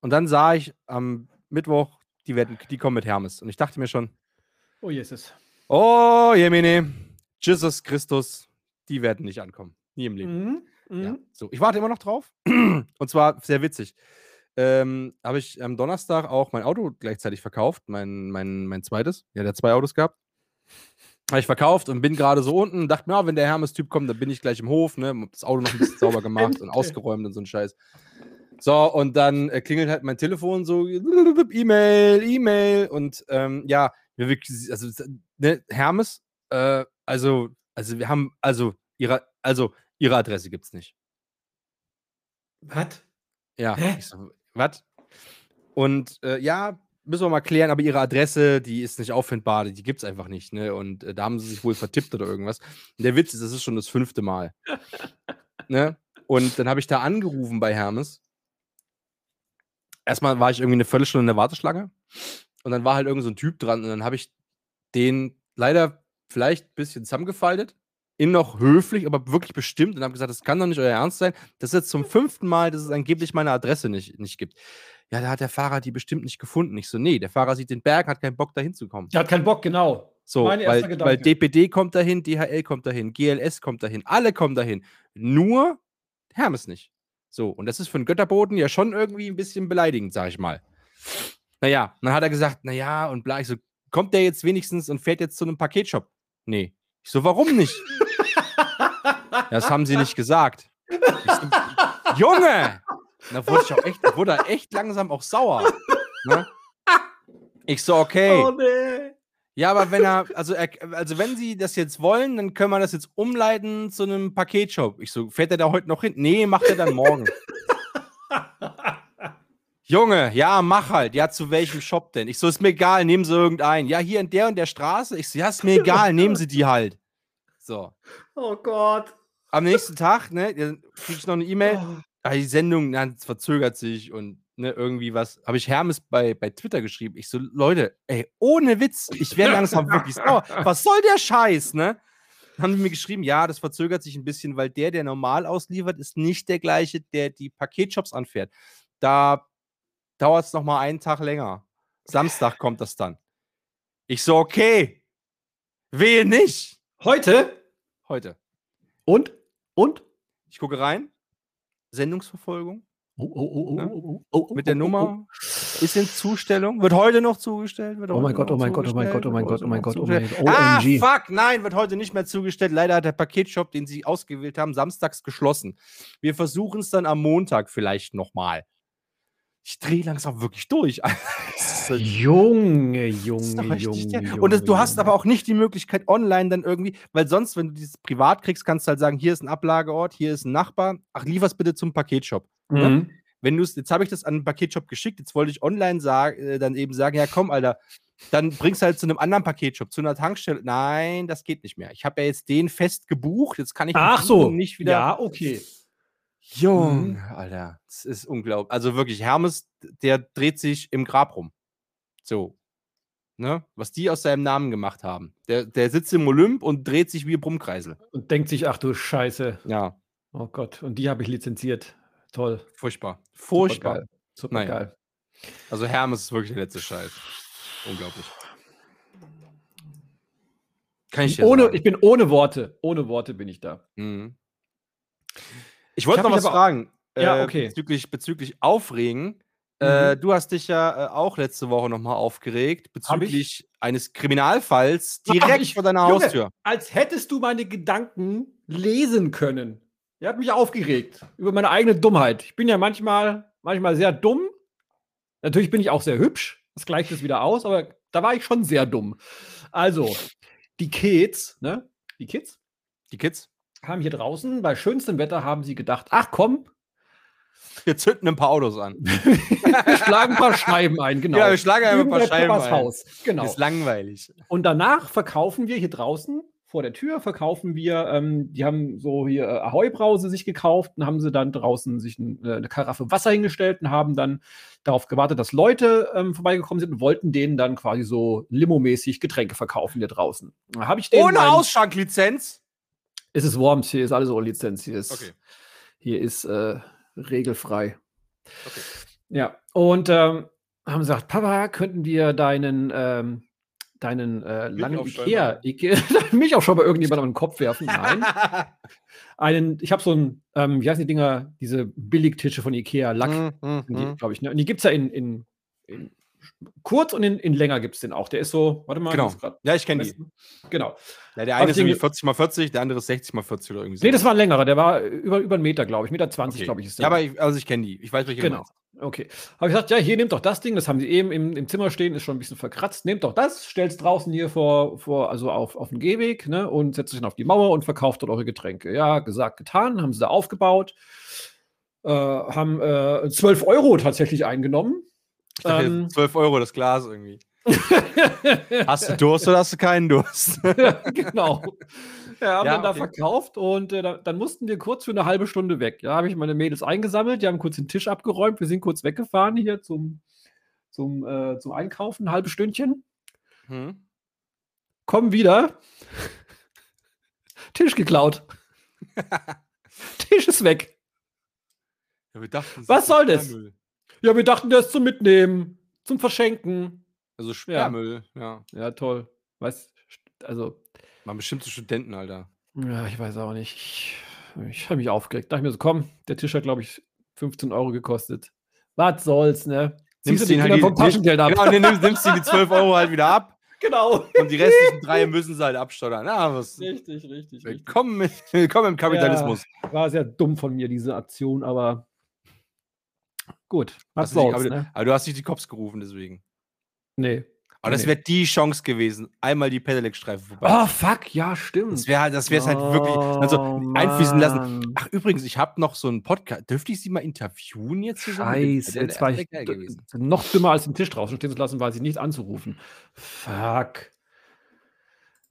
Und dann sah ich am Mittwoch, die, werden, die kommen mit Hermes. Und ich dachte mir schon, Oh, Jesus. oh, Jemine, Jesus Christus, die werden nicht ankommen. Nie im Leben. Mhm. Mhm. Ja, so. Ich warte immer noch drauf. Und zwar sehr witzig. Ähm, habe ich am Donnerstag auch mein Auto gleichzeitig verkauft, mein, mein, mein zweites. Ja, der hat zwei Autos gehabt. Habe ich verkauft und bin gerade so unten dachte mir, ja, wenn der Hermes-Typ kommt, dann bin ich gleich im Hof, ne? Das Auto noch ein bisschen sauber gemacht und ausgeräumt und so ein Scheiß. So, und dann äh, klingelt halt mein Telefon so, E-Mail, E-Mail und ähm, ja, wir wirklich, also ne, Hermes, äh, also, also wir haben, also ihre, also ihre Adresse gibt's nicht. Was? Ja, so, was? Und äh, ja, müssen wir mal klären, aber ihre Adresse, die ist nicht auffindbar, die gibt es einfach nicht, ne? Und äh, da haben sie sich wohl vertippt oder irgendwas. Und der Witz ist, das ist schon das fünfte Mal. ne? Und dann habe ich da angerufen bei Hermes. Erstmal war ich irgendwie eine Viertelstunde in der Warteschlange und dann war halt irgend so ein Typ dran und dann habe ich den leider vielleicht ein bisschen zusammengefaltet, ihn noch höflich, aber wirklich bestimmt und habe gesagt, das kann doch nicht euer Ernst sein. Das ist jetzt zum fünften Mal, dass es angeblich meine Adresse nicht, nicht gibt. Ja, da hat der Fahrer die bestimmt nicht gefunden. Ich so, nee, der Fahrer sieht den Berg, hat keinen Bock, da hinzukommen. Der hat keinen Bock, genau. So, weil, weil. DPD kommt dahin, DHL kommt dahin, GLS kommt dahin, alle kommen dahin. Nur Hermes nicht. So, und das ist für einen Götterboten ja schon irgendwie ein bisschen beleidigend, sag ich mal. Naja, dann hat er gesagt, naja, und bla, ich so, kommt der jetzt wenigstens und fährt jetzt zu einem Paketshop? Nee. Ich so, warum nicht? das haben sie nicht gesagt. Ich Junge! Da wurde ich auch echt, wurde er echt langsam auch sauer. Ne? Ich so, okay. Oh nee. Ja, aber wenn er, also, er, also wenn sie das jetzt wollen, dann können wir das jetzt umleiten zu einem Paketshop. Ich so, fährt er da heute noch hin? Nee, macht er dann morgen. Junge, ja, mach halt. Ja, zu welchem Shop denn? Ich so, ist mir egal, nehmen Sie irgendeinen. Ja, hier in der und der Straße. Ich so, ja, ist mir egal, nehmen Sie die halt. So. Oh Gott. Am nächsten Tag, ne, dann krieg ich noch eine E-Mail. Oh. Ah, die Sendung na, verzögert sich und ne, irgendwie was. Habe ich Hermes bei, bei Twitter geschrieben. Ich so, Leute, ey, ohne Witz, ich werde langsam wirklich sauer. Was soll der Scheiß, ne? Dann haben die mir geschrieben, ja, das verzögert sich ein bisschen, weil der, der normal ausliefert, ist nicht der gleiche, der die Paketshops anfährt. Da dauert es nochmal einen Tag länger. Samstag kommt das dann. Ich so, okay. Wehe nicht. Heute? Heute. Und? Und? Ich gucke rein. Sendungsverfolgung. Oh, oh, oh, oh, Ne? oh, oh, oh, mit der oh, oh, Nummer ist in Zustellung, wird heute noch zugestellt. Wird Oh mein Gott, noch oh mein Gott, oh mein Gott, oh mein Gott, oh mein Gott, oh noch mein zugestellt. Ah, fuck, nein, wird heute nicht mehr zugestellt. Leider hat der Paketshop, den sie ausgewählt haben, samstags geschlossen. Wir versuchen es dann am Montag vielleicht nochmal. Ich drehe langsam wirklich durch. So- Junge, Junge, Junge. Und das, du hast aber auch nicht die Möglichkeit, online dann irgendwie, weil sonst, wenn du dieses privat kriegst, kannst du halt sagen, hier ist ein Ablageort, hier ist ein Nachbar. Ach, liefer's bitte zum Paketshop. ne? Mhm. wenn du es, jetzt habe ich das an den Paketshop geschickt, jetzt wollte ich online sagen, äh, dann eben sagen, ja komm, Alter, dann bringst du halt zu einem anderen Paketshop, zu einer Tankstelle. Nein, das geht nicht mehr. Ich habe ja jetzt den fest gebucht, jetzt kann ich den Ach so. Nicht wieder. Ja, okay. Junge, Mhm. Alter, das ist unglaublich. Also wirklich, Hermes, der dreht sich im Grab rum. So. Ne? Was die aus seinem Namen gemacht haben. Der, der sitzt im Olymp und dreht sich wie Brummkreisel. Und denkt sich, ach du Scheiße. Ja, Oh Gott. Und die habe ich lizenziert. Toll. furchtbar. Furchtbar. Super Naja. geil. Also Hermes ist wirklich der letzte Scheiß. Unglaublich. Kann ich dir Ohne, sagen. ich bin ohne Worte. Ohne Worte bin ich da. Mhm. Ich wollte noch was fragen. Ja, äh, okay. Bezüglich, bezüglich Aufregen. Äh, Mhm. du hast dich ja äh, auch letzte Woche nochmal aufgeregt bezüglich eines Kriminalfalls direkt ich. vor deiner Junge, Haustür. Als hättest du meine Gedanken lesen können. Ihr habt mich aufgeregt über meine eigene Dummheit. Ich bin ja manchmal, manchmal sehr dumm. Natürlich bin ich auch sehr hübsch. Das gleicht es wieder aus, aber da war ich schon sehr dumm. Also, die Kids, ne? Die Kids Die Kids? Haben hier draußen bei schönstem Wetter haben sie gedacht, ach komm, Wir zünden ein paar Autos an. wir schlagen ein paar Scheiben ein, genau. Ja, wir schlagen einfach ein paar Scheiben ein. Haus. Genau. Ist langweilig. Und danach verkaufen wir hier draußen vor der Tür, verkaufen wir, ähm, die haben so hier äh, Ahoi-Brause sich gekauft und haben sie dann draußen sich ein, äh, eine Karaffe Wasser hingestellt und haben dann darauf gewartet, dass Leute ähm, vorbeigekommen sind und wollten denen dann quasi so limomäßig Getränke verkaufen hier draußen. Da ich Ohne Ausschanklizenz? Es ist Worms, hier ist alles ohne Lizenz, hier ist, Okay. hier ist äh, regelfrei. Okay. Ja, und ähm, haben gesagt, Papa, könnten wir deinen, ähm, deinen äh, langen. Ikea, Ikea mich auch schon bei irgendjemandem in den Kopf werfen? Nein. einen, ich habe so ein, ähm, wie heißen die Dinger, diese Billigtische von Ikea, Lack, Mhm, mhm, mhm. glaube ich. Ne? Und die gibt es ja in, in, in kurz und in, in länger gibt es den auch. Der ist so, warte mal, Genau. Ja, ich kenne die. Genau. Ja, der eine ist irgendwie den- 40 mal 40, der andere ist 60 mal 40 oder irgendwie so. Nee, das war ein längerer, der war über, über einen Meter, glaube ich. Meter 20, Okay. glaube ich, ist der. Ja, aber ich, also ich kenne die. Ich weiß, welche Genau. Okay. Habe ich gesagt, ja, hier nehmt doch das Ding, das haben sie eben im, im Zimmer stehen, ist schon ein bisschen verkratzt. Nehmt doch das, stellt es draußen hier vor, vor also auf, auf den Gehweg, ne, und setzt euch dann auf die Mauer und verkauft dort eure Getränke. Ja, gesagt, getan, haben sie da aufgebaut, äh, haben äh, 12 Euro tatsächlich eingenommen. Ich dachte, Ähm. 12 Euro das Glas irgendwie. Hast du Durst oder hast du keinen Durst? genau. Ja, haben Ja, dann da okay. verkauft und äh, da, dann mussten wir kurz für eine halbe Stunde weg. Ja, habe ich meine Mädels eingesammelt, die haben kurz den Tisch abgeräumt, wir sind kurz weggefahren hier zum, zum, äh, zum Einkaufen, ein halbes Stündchen. Hm? Kommen wieder. Tisch geklaut. Tisch ist weg. Ja, wir dachten, das Was soll das? Sperrmüll. Ja, wir dachten, der ist zum Mitnehmen, zum Verschenken. Also Sperrmüll, ja. Ja, toll. Weißt also, Man bestimmte Studenten, Alter. ja, ich weiß auch nicht. Ich, ich habe mich aufgeregt. Dachte ich mir so, komm, der Tisch hat, glaube ich, 15 Euro gekostet. Was soll's, ne? Nimmst du den halt die- vom Taschengeld ab. Genau, dann nimmst, nimmst du die 12 Euro halt wieder ab Genau. und die restlichen drei müssen sie halt abstottern. Ja, was, Richtig, richtig, richtig. willkommen, mit, willkommen im Kapitalismus. War sehr dumm von mir, diese Aktion, aber gut. Was Hast du nicht- soll's, aber, ne? aber du hast nicht die Cops gerufen, deswegen. Nee. Aber das Nee. wäre die Chance gewesen, einmal die Pedelec-Streife vorbei. Oh, fuck, ja, stimmt. Das wäre das wäre halt wirklich, also Oh, einfließen lassen. Ach, übrigens, ich habe noch so einen Podcast. Dürfte ich Sie mal interviewen jetzt? Scheiße, jetzt war ich noch dümmer als den Tisch draußen stehen zu lassen, weil sie nicht anzurufen. Fuck.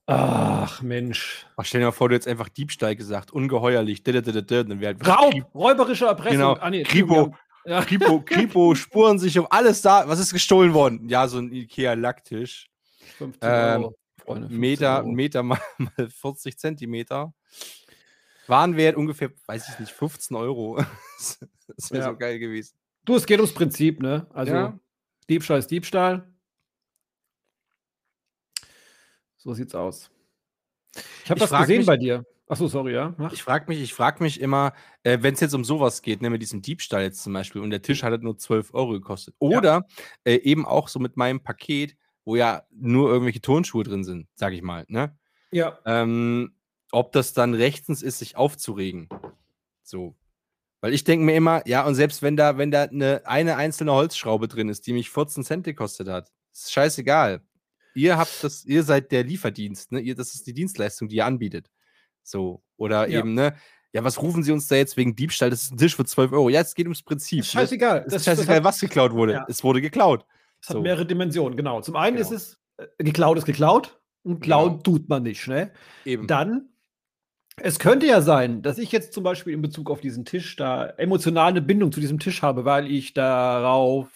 Ach, Mensch. Ach, stell dir mal vor, du hättest einfach Diebstahl gesagt, ungeheuerlich, dann wäre halt Raub, räuberische Erpressung. Genau, Ah, nee, Kripo. Ja. Kripo, Kripo, Spurensicherung, alles da. Was ist gestohlen worden? Ja, so ein Ikea-Lacktisch. 15 Ähm, Euro, Freunde, 15 Meter, Euro. Meter mal, mal 40 Zentimeter. Warenwert ungefähr, weiß ich nicht, 15 Euro. das wäre Ja. so geil gewesen. Du, es geht ums Prinzip, ne? Also, Ja. Diebstahl ist Diebstahl. So sieht's aus. Ich habe das gesehen mich- bei dir. Achso, sorry, ja. Mach. Ich frage mich, ich frag mich immer, äh, wenn es jetzt um sowas geht, ne, mit diesem Diebstahl jetzt zum Beispiel, und der Tisch hat halt nur 12 Euro gekostet. Oder äh, eben auch so mit meinem Paket, wo ja nur irgendwelche Turnschuhe drin sind, sage ich mal, ne? Ja. ähm, ob das dann rechtens ist, sich aufzuregen. So. Weil ich denke mir immer, ja, und selbst wenn da, wenn da eine, eine einzelne Holzschraube drin ist, die mich 14 Cent gekostet hat, ist scheißegal. Ihr habt das, ihr seid der Lieferdienst, ne? Ihr, das ist die Dienstleistung, die ihr anbietet. So. Oder Ja. eben, ne? Ja, was rufen Sie uns da jetzt wegen Diebstahl? Das ist ein Tisch für 12 Euro. Ja, es geht ums Prinzip. Ist scheißegal. Es ist scheißegal, hat, was geklaut wurde. Ja. Es wurde geklaut. das hat so. mehrere Dimensionen, genau. Zum einen Genau. ist es, äh, geklaut ist geklaut und klauen Genau. tut man nicht, ne? Eben. Dann, es könnte ja sein, dass ich jetzt zum Beispiel in Bezug auf diesen Tisch da emotional eine Bindung zu diesem Tisch habe, weil ich darauf.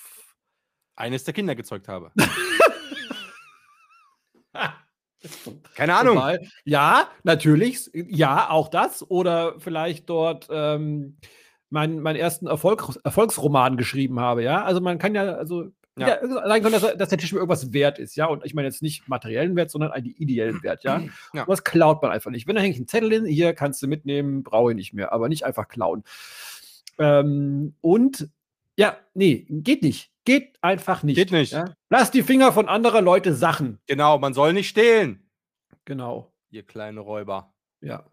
Eines der Kinder gezeugt habe. Keine Ahnung. Ja, natürlich. Ja, auch das. Oder vielleicht dort ähm, meinen, meinen ersten Erfolg, Erfolgsroman geschrieben habe. Ja, also man kann ja, also Ja. ja. sein können, dass, er- dass der Tisch mir irgendwas wert ist. Ja, und ich meine jetzt nicht materiellen Wert, sondern einen ideellen Wert. Ja, Ja. Und das klaut man einfach nicht. Wenn da hängt ein Zettel hin, hier kannst du mitnehmen, brauche ich nicht mehr, aber nicht einfach klauen. Ähm, und ja, nee, geht nicht. Geht einfach nicht. Geht nicht. Ja? Lass die Finger von anderer Leute Sachen. Genau, man soll nicht stehlen. Genau. Ihr kleine Räuber. Ja.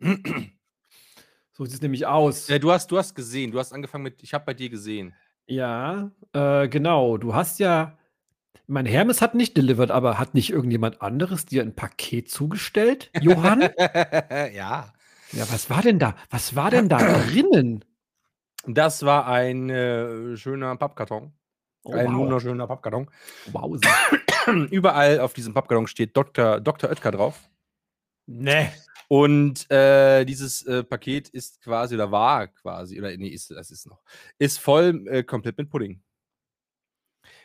So sieht es nämlich aus. Äh, du, hast, du hast gesehen, du hast angefangen mit, ich habe bei dir gesehen. Ja, äh, genau. Du hast ja, Mein Hermes hat nicht delivered, aber hat nicht irgendjemand anderes dir ein Paket zugestellt, Johann? ja. ja, was war denn da? Was war denn da drinnen? Das war ein äh, schöner Pappkarton. Oh, ein wow. wunderschöner Pappkarton. wow. Überall auf diesem Pappkarton steht Dr. Dr. Oetker drauf. Ne. Und äh, dieses äh, Paket ist quasi, oder war quasi, oder nee, ist, das ist noch, ist voll äh, komplett mit Pudding.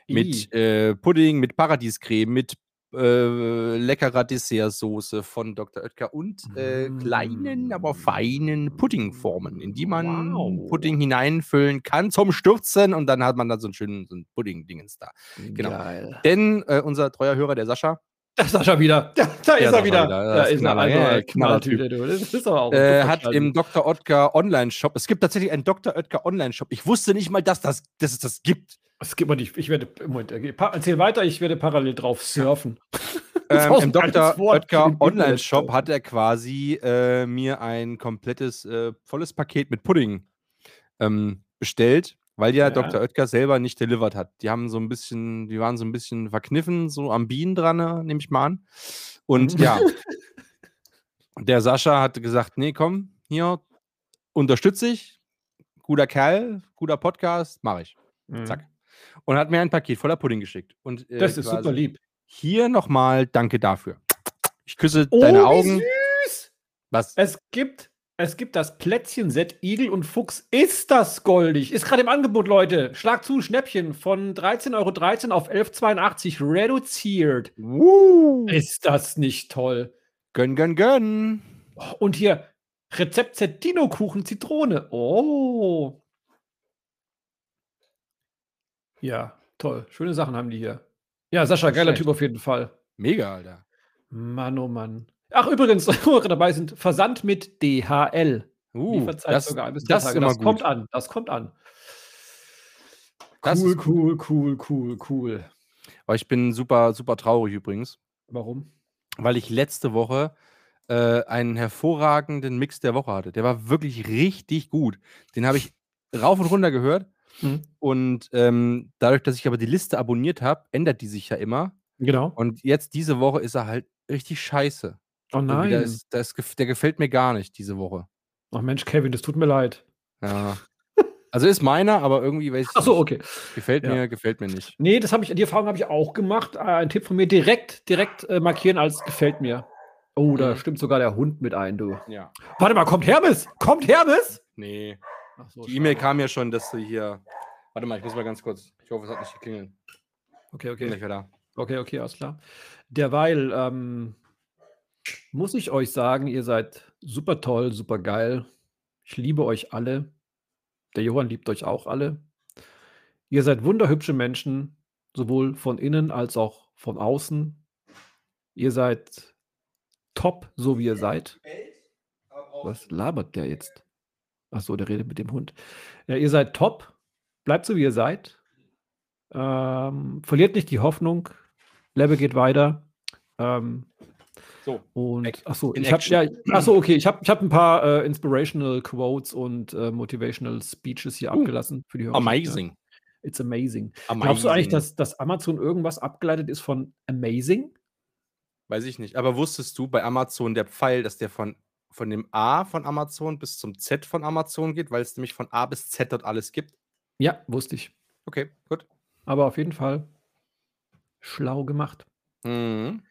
Mit äh, Pudding, mit Paradiescreme, mit äh, leckerer Dessertsoße von Dr. Oetker und äh, kleinen, aber feinen Puddingformen, in die man Wow. Pudding hineinfüllen kann zum Stürzen und dann hat man da so einen schönen so Pudding-Dingens da. genau. Geil. Denn äh, unser treuer Hörer, der Sascha, Da ist er schon wieder. Da, da ist Sascha er wieder. wieder. Da Das ist er. Knaller, Also, ja, Knallertyp. Knalltüte, du. Das ist aber auch äh, hat im Dr. Oetker Online-Shop, es gibt tatsächlich einen Dr. Oetker Online-Shop. Ich wusste nicht mal, dass, das, dass es das gibt. Es gibt mal nicht. Ich werde. Moment, äh, erzähl weiter, ich werde parallel drauf surfen. Ähm, Im Dr. Oetker Online-Shop hat er quasi äh, mir ein komplettes, äh, volles Paket mit Pudding ähm, bestellt, weil ja, Ja. Dr. Oetker selber nicht delivered hat. Die haben so ein bisschen, die waren so ein bisschen verkniffen, so am Bienen dran, äh, nehme ich mal an. Und Mhm. ja, der Sascha hat gesagt, nee, komm, hier, unterstütze ich. Guter Kerl, guter Podcast, mache ich. Zack. Und hat mir ein Paket voller Pudding geschickt. Und, äh, Das ist super lieb. Hier nochmal danke dafür. Ich küsse deine Oh, wie Augen. süß! Was? Es gibt, es gibt das Plätzchen-Set Igel und Fuchs. Ist das goldig? Ist gerade im Angebot, Leute. Schlag zu, Schnäppchen von 13,13 Euro auf 11,82 reduziert. Woo. Ist das nicht toll? Gönn, gönn, gönn. Oh, Und hier Rezept Dino-Kuchen Zitrone. Oh. Ja, toll. Schöne Sachen haben die hier. Ja, Sascha, geiler schlecht. Typ auf jeden Fall. Mega, Alter. Mann, oh Mann. Ach, übrigens, wo wir dabei sind, Versand mit DHL. Uh, das, sogar ein bis das Das gut. kommt an. Das kommt an. Das cool, cool, cool, cool, cool. Aber ich bin super, super traurig übrigens, Warum? weil ich letzte Woche äh, einen hervorragenden Mix der Woche hatte. Der war wirklich richtig gut. Den habe ich rauf und runter gehört. Mhm. Und ähm, dadurch, dass ich aber die Liste abonniert habe, ändert die sich ja immer. Genau. Und jetzt diese Woche ist er halt richtig scheiße. Oh nein. Der, ist, der, ist, der gefällt mir gar nicht diese Woche. Ach Mensch, Kevin, das tut mir leid. Ja. Also ist meiner, aber irgendwie weiß ich Ach so, okay. Gefällt Ja. mir, gefällt mir nicht. Nee, das habe ich, die Erfahrung habe ich auch gemacht. Äh, ein Tipp von mir, direkt, direkt äh, markieren als gefällt mir. Oh, da Mhm. stimmt sogar der Hund mit ein, du. Ja. Warte mal, kommt Hermes? Kommt Hermes? Nee. Ach so, Die E-Mail kam ja schon, dass du hier. Warte mal, ich muss mal ganz kurz. Ich hoffe, es hat nicht geklingelt. Okay, Bin okay. gleich wieder da. Okay, okay, alles klar. Derweil ähm, muss ich euch sagen, ihr seid super toll, super geil. Ich liebe euch alle. Der Johann liebt euch auch alle. Ihr seid wunderhübsche Menschen, sowohl von innen als auch von außen. Ihr seid top, so wie ihr seid. Was labert der jetzt? Ach so, der redet mit dem Hund. Ja, ihr seid top. Bleibt so, wie ihr seid. Ähm, verliert nicht die Hoffnung. Level geht weiter. Ähm, So. und Ac- ach so, ich habe ja, ach so, okay, ich habe ich hab ein paar äh, inspirational Quotes und äh, motivational Speeches hier Uh, abgelassen für die. Ja. Amazing. It's amazing. Amazing. Glaubst du eigentlich, dass, dass Amazon irgendwas abgeleitet ist von amazing? Weiß ich nicht. Aber wusstest du bei Amazon der Pfeil, dass der von, von dem A von Amazon bis zum Z von Amazon geht, weil es nämlich von A bis Z dort alles gibt? Ja, wusste ich. Okay, gut. Aber auf jeden Fall schlau gemacht. Mhm.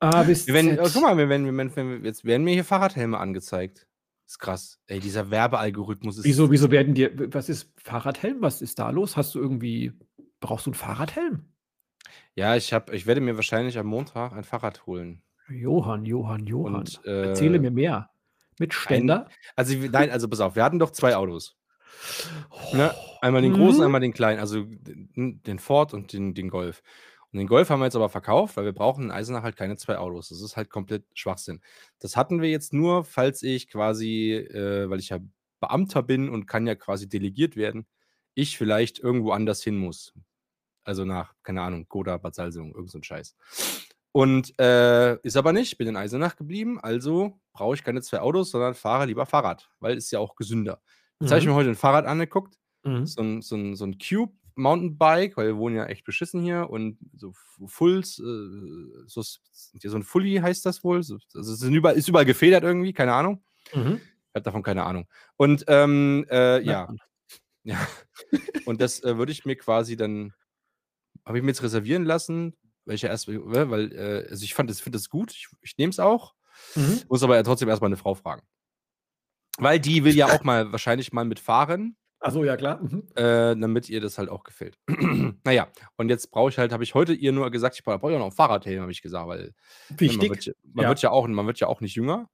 A bis werden, Z. oh, guck mal, wir werden, wir werden, jetzt werden mir hier Fahrradhelme angezeigt. ist krass. Ey, dieser Werbealgorithmus ist. Wieso, wieso werden dir, was ist Fahrradhelm? Was ist da los? Hast du irgendwie, brauchst du einen Fahrradhelm? Ja, ich, hab, ich werde mir wahrscheinlich am Montag ein Fahrrad holen. Johann, Johann, Johann. Und, äh, Erzähle mir mehr. Mit Ständer? Also, wir- nein, also pass auf, wir hatten doch zwei Autos. Ne? Einmal den großen, Mhm. einmal den kleinen, also den den Ford und den, den Golf. Und den Golf haben wir jetzt aber verkauft, weil wir brauchen in Eisenach halt keine zwei Autos. Das ist halt komplett Schwachsinn. Das hatten wir jetzt nur, falls ich quasi, äh, weil ich ja Beamter bin und kann ja quasi delegiert werden, ich vielleicht irgendwo anders hin muss. Also nach, keine Ahnung, Goda, Bad Salzung, irgend so ein Scheiß. Und äh, ist aber nicht, bin in Eisenach geblieben, also brauche ich keine zwei Autos, sondern fahre lieber Fahrrad, weil ist ja auch gesünder. Jetzt habe ich Mhm. mir heute ein Fahrrad angeguckt, Mhm. so ein, so ein, so ein Cube Mountainbike, weil wir wohnen ja echt beschissen hier und so Fulls, äh, so, so ein Fully heißt das wohl. So, also es ist überall, ist überall gefedert irgendwie, keine Ahnung. Mhm. Ich habe davon keine Ahnung. Und ähm, äh, ja, ja. Und das äh, würde ich mir quasi dann, habe ich mir jetzt reservieren lassen, ja erst, weil, weil, äh, also ich fand das, finde das gut, ich, ich nehme es auch, Mhm. muss aber ja trotzdem erstmal eine Frau fragen. Weil die will ja auch mal wahrscheinlich mal mitfahren, Achso, ja klar. Mhm. äh, damit ihr das halt auch gefällt. naja, und jetzt brauche ich halt, habe ich heute ihr nur gesagt, ich brauche ja noch ein Fahrradhelm, habe ich gesagt, weil ne, man, Wichtig. wird, ja- man, ja. wird ja auch, man wird ja auch nicht jünger.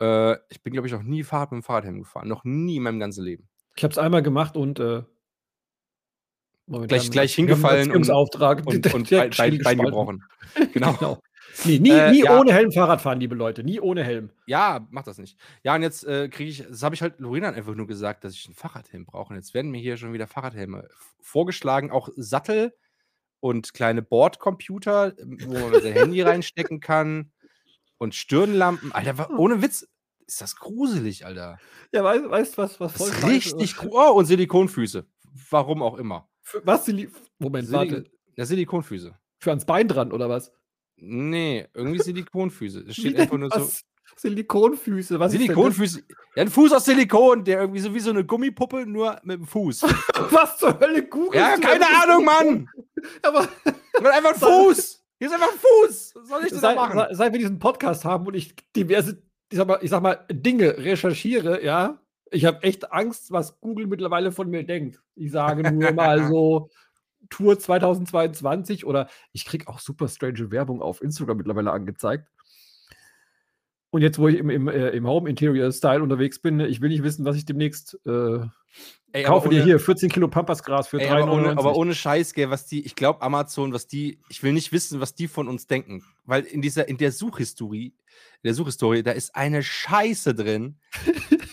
Äh, ich bin, glaube ich, auch nie Fahrrad mit dem Fahrradhelm gefahren. Noch nie in meinem ganzen Leben. Ich habe es einmal gemacht und äh, Gleich- gleich hingefallen und- Und, und Bein, Bein, Bein gebrochen. Genau. Genau. Nee, nie, Äh, nie ja. ohne Helm Fahrrad fahren, liebe Leute. Nie ohne Helm. Ja, mach das nicht. Ja, und jetzt äh, kriege ich, das habe ich halt Lorena einfach nur gesagt, dass ich einen Fahrradhelm brauche. Und jetzt werden mir hier schon wieder Fahrradhelme vorgeschlagen, auch Sattel und kleine Bordcomputer, wo man sein Handy reinstecken kann und Stirnlampen. Alter, wa- ohne Witz, ist das gruselig, Alter. Ja, weißt du, was, was Das ist richtig gruselig. Oh, und Silikonfüße. Warum auch immer. Für, was? Sili Moment, Sili warte. ja, Silikonfüße. Für ans Bein dran, oder was? Nee, irgendwie Silikonfüße. Es steht einfach nur so. Silikonfüße. Was Silikonfüße. Ja, ein Fuß aus Silikon, der irgendwie so wie so eine Gummipuppe, nur mit dem Fuß. Das? Was zur Hölle googelst ja, keine? Ahnung, Mann! Aber einfach ein Fuß! Hier ist einfach ein Fuß! Was soll ich denn da seit, machen? seit- seit wir diesen Podcast haben und ich diverse, ich sag mal, ich sag mal Dinge recherchiere, ja, ich habe echt Angst, was Google mittlerweile von mir denkt. Ich sage nur mal so Tour 2022 oder ich kriege auch super strange Werbung auf Instagram mittlerweile angezeigt. Und jetzt, wo ich im, im, äh, im Home Interior Style unterwegs bin, ich will nicht wissen, was ich demnächst äh, Ey, kaufe aber dir ohne- hier 14 Kilo Pampasgras für Ey, aber, ohne, 3,99. aber ohne Scheiß, gell, was die, ich glaube, Amazon, was die, ich will nicht wissen, was die von uns denken. Weil in dieser, in der Suchhistorie, in der Suchhistorie, da ist eine Scheiße drin.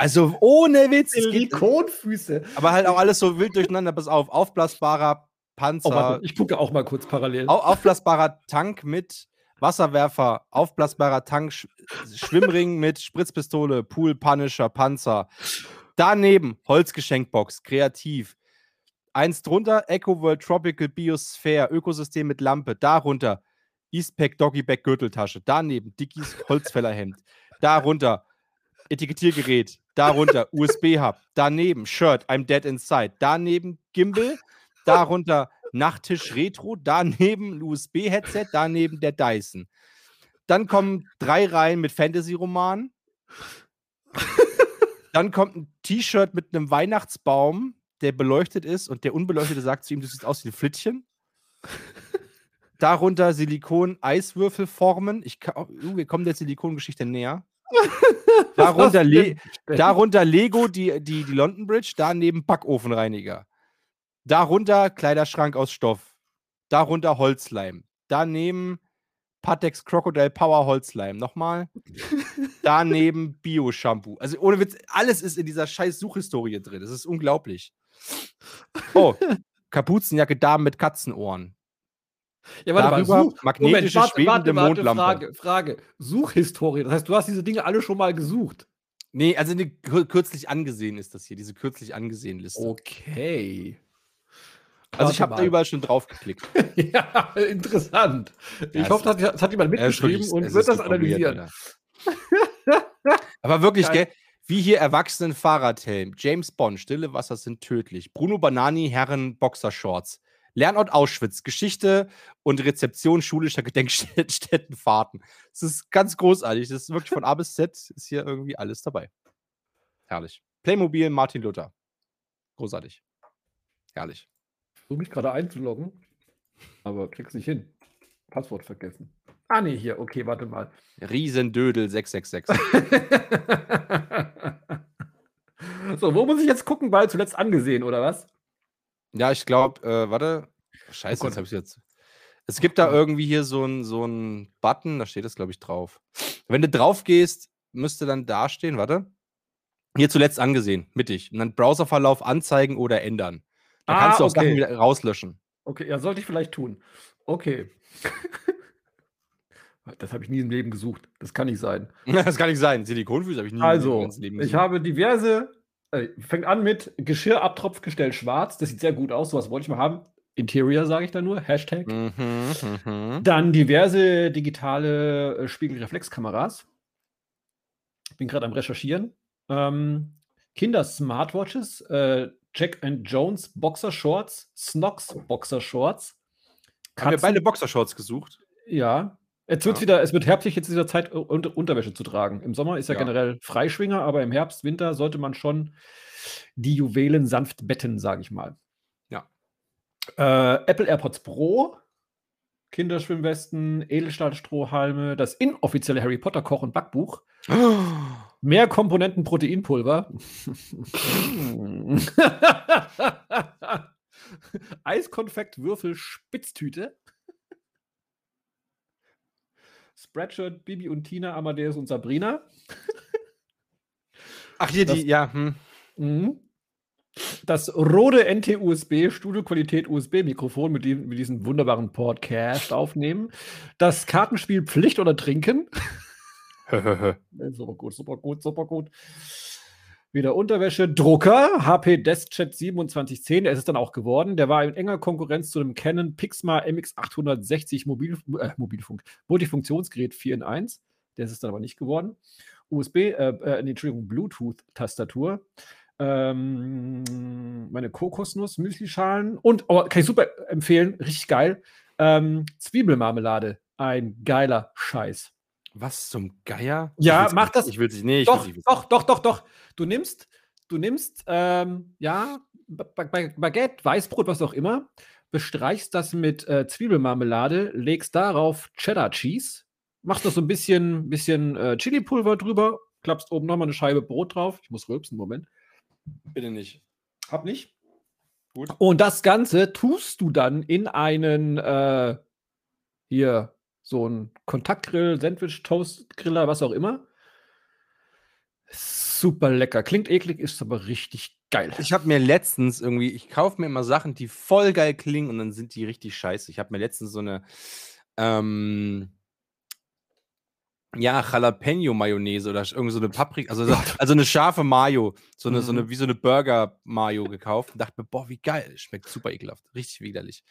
Also ohne Witz. es geht- Silikonfüße. aber halt auch alles so wild durcheinander. Pass auf, aufblasbarer Panzer. Oh, warte, ich gucke auch mal kurz parallel. Au aufblasbarer Tank mit Wasserwerfer, aufblasbarer Tank, Sch Schwimmring mit Spritzpistole, Pool Punisher, Panzer. Daneben Holzgeschenkbox, kreativ. Eins drunter Echo World Tropical Biosphere, Ökosystem mit Lampe. Darunter Eastpack Doggybag Gürteltasche. Daneben Dickies Holzfällerhemd. Darunter Etikettiergerät. Darunter USB-Hub. Daneben Shirt, I'm Dead Inside. Daneben Gimbal. Darunter Nachttisch Retro. Daneben USB-Headset. Daneben der Dyson. Dann kommen drei Reihen mit Fantasy-Romanen. Dann kommt ein T-Shirt mit einem Weihnachtsbaum, der beleuchtet ist und der Unbeleuchtete sagt zu ihm, du siehst aus wie ein Flittchen. Darunter Silikon-Eiswürfelformen. Uh, wir kommen der Silikongeschichte näher. Darunter, Le darunter Lego, die, die, die London Bridge. Daneben Backofenreiniger. Darunter Kleiderschrank aus Stoff. Darunter Holzleim. Daneben Patex Crocodile Power Holzleim. Nochmal. Daneben Bio-Shampoo. Also ohne Witz, alles ist in dieser scheiß Suchhistorie drin. Das ist unglaublich. Oh, Kapuzenjacke Damen mit Katzenohren. Ja, warte mal, Darüber Such, magnetische, Moment, warte, warte, warte, Mondlampe. Frage, Frage. Suchhistorie. Das heißt, du hast diese Dinge alle schon mal gesucht. Nee, also eine kür- kürzlich angesehen ist das hier, diese kürzlich angesehen Liste. Okay. also ich habe da mal. überall schon drauf geklickt. ja, interessant. Ich Ja, es hoffe, das hat, das hat jemand ist mitgeschrieben wirklich- und wird ist das analysieren. Aber wirklich, Geil. gell? Wie hier Erwachsenen Fahrradhelm, James Bond, Stille Wasser sind tödlich, Bruno Banani, Herren Boxershorts, Lernort Auschwitz, Geschichte und Rezeption schulischer Gedenkstättenfahrten. Das ist ganz großartig. Das ist wirklich von A bis Z ist hier irgendwie alles dabei. Herrlich. Playmobil, Martin Luther. Großartig. Herrlich. Ich versuche mich gerade einzuloggen, aber krieg's nicht hin. Passwort vergessen. Ah, nee, hier. Okay, warte mal. Riesendödel 666. so, wo muss ich jetzt gucken? Weil zuletzt angesehen, oder was? Ja, ich glaube, äh, warte. Scheiße, Oh Gott. jetzt habe ich jetzt. Es gibt da irgendwie hier so einen so Button, da steht das, glaube ich, drauf. Wenn du drauf gehst, müsste dann dastehen, warte. Hier zuletzt angesehen, mittig. Und dann Browserverlauf anzeigen oder ändern. Da Ah, kannst du auch okay. Sachen wieder rauslöschen. Okay, ja, sollte ich vielleicht tun. Okay. das habe ich nie im Leben gesucht. Das kann nicht sein. das kann nicht sein. Silikonfüße habe ich nie im Also, ganzen Leben ich gesehen. habe diverse fängt an mit Geschirrabtropfgestell schwarz. Das sieht sehr gut aus. Sowas wollte ich mal haben. Interior sage ich da nur. Hashtag. Mhm, mhm. Dann diverse digitale äh, Spiegelreflexkameras. Bin gerade am Recherchieren. Ähm, Kinder-Smartwatches, äh, Jack and Jones Boxershorts, Snox Boxershorts. Haben wir Katzen- beide Boxershorts gesucht? Ja. Jetzt wird's Ja. wieder, es wird herbstlich jetzt in dieser Zeit uh, unter, Unterwäsche zu tragen. Im Sommer ist ja, Ja. generell Freischwinger, aber im Herbst, Winter sollte man schon die Juwelen sanft betten, sage ich mal. Ja. Äh, Apple AirPods Pro, Kinderschwimmwesten, Edelstahlstrohhalme, das inoffizielle Harry Potter Koch- und Backbuch, mehr Komponenten Proteinpulver, Eiskonfekt Würfel Spitztüte, Spreadshirt Bibi und Tina, Amadeus und Sabrina. Ach, hier Das- die, ja. Hm. Mhm. Das Rode NT-USB Studioqualität USB-Mikrofon, mit dem wir diesen wunderbaren Podcast aufnehmen. Das Kartenspiel Pflicht oder Trinken. Super gut, super gut, super gut. Wieder Unterwäsche. Drucker, HP DeskJet 2710, der ist es dann auch geworden. Der war in enger Konkurrenz zu dem Canon Pixma MX860 Mobil, äh, Mobilfunk, Multifunktionsgerät 4 in 1. Der ist es dann aber nicht geworden. USB, äh, äh, Entschuldigung, Bluetooth-Tastatur. Ähm, meine Kokosnuss, Müslischalen und, oh, kann ich super empfehlen, richtig geil. Ähm, Zwiebelmarmelade, ein geiler Scheiß. Was zum Geier? Ja, mach nicht- das- Ich will sie, nee, ich Doch, nicht doch, doch, doch, doch. Du nimmst, du nimmst, ähm, ja, Ba- Ba- Baguette, Weißbrot, was auch immer, bestreichst das mit äh, Zwiebelmarmelade, legst darauf Cheddar Cheese, machst noch so ein bisschen, bisschen äh, Chili-Pulver drüber, klappst oben nochmal eine Scheibe Brot drauf. Ich muss rülpsen, Moment. Bitte nicht. Hab nicht. Gut. Und das Ganze tust du dann in einen, äh, hier, so ein Kontaktgrill, Sandwich, Toastgriller, was auch immer. Super lecker. Klingt eklig, ist aber richtig geil. Ich habe mir letztens irgendwie, ich kaufe mir immer Sachen, die voll geil klingen und dann sind die richtig scheiße. Ich habe mir letztens so eine, ähm, ja, Jalapeno-Mayonnaise oder irgend so eine Paprika, also, so- also eine scharfe Mayo, so eine, so eine, wie so eine Burger-Mayo gekauft und dachte mir, boah, wie geil, schmeckt super ekelhaft, richtig widerlich.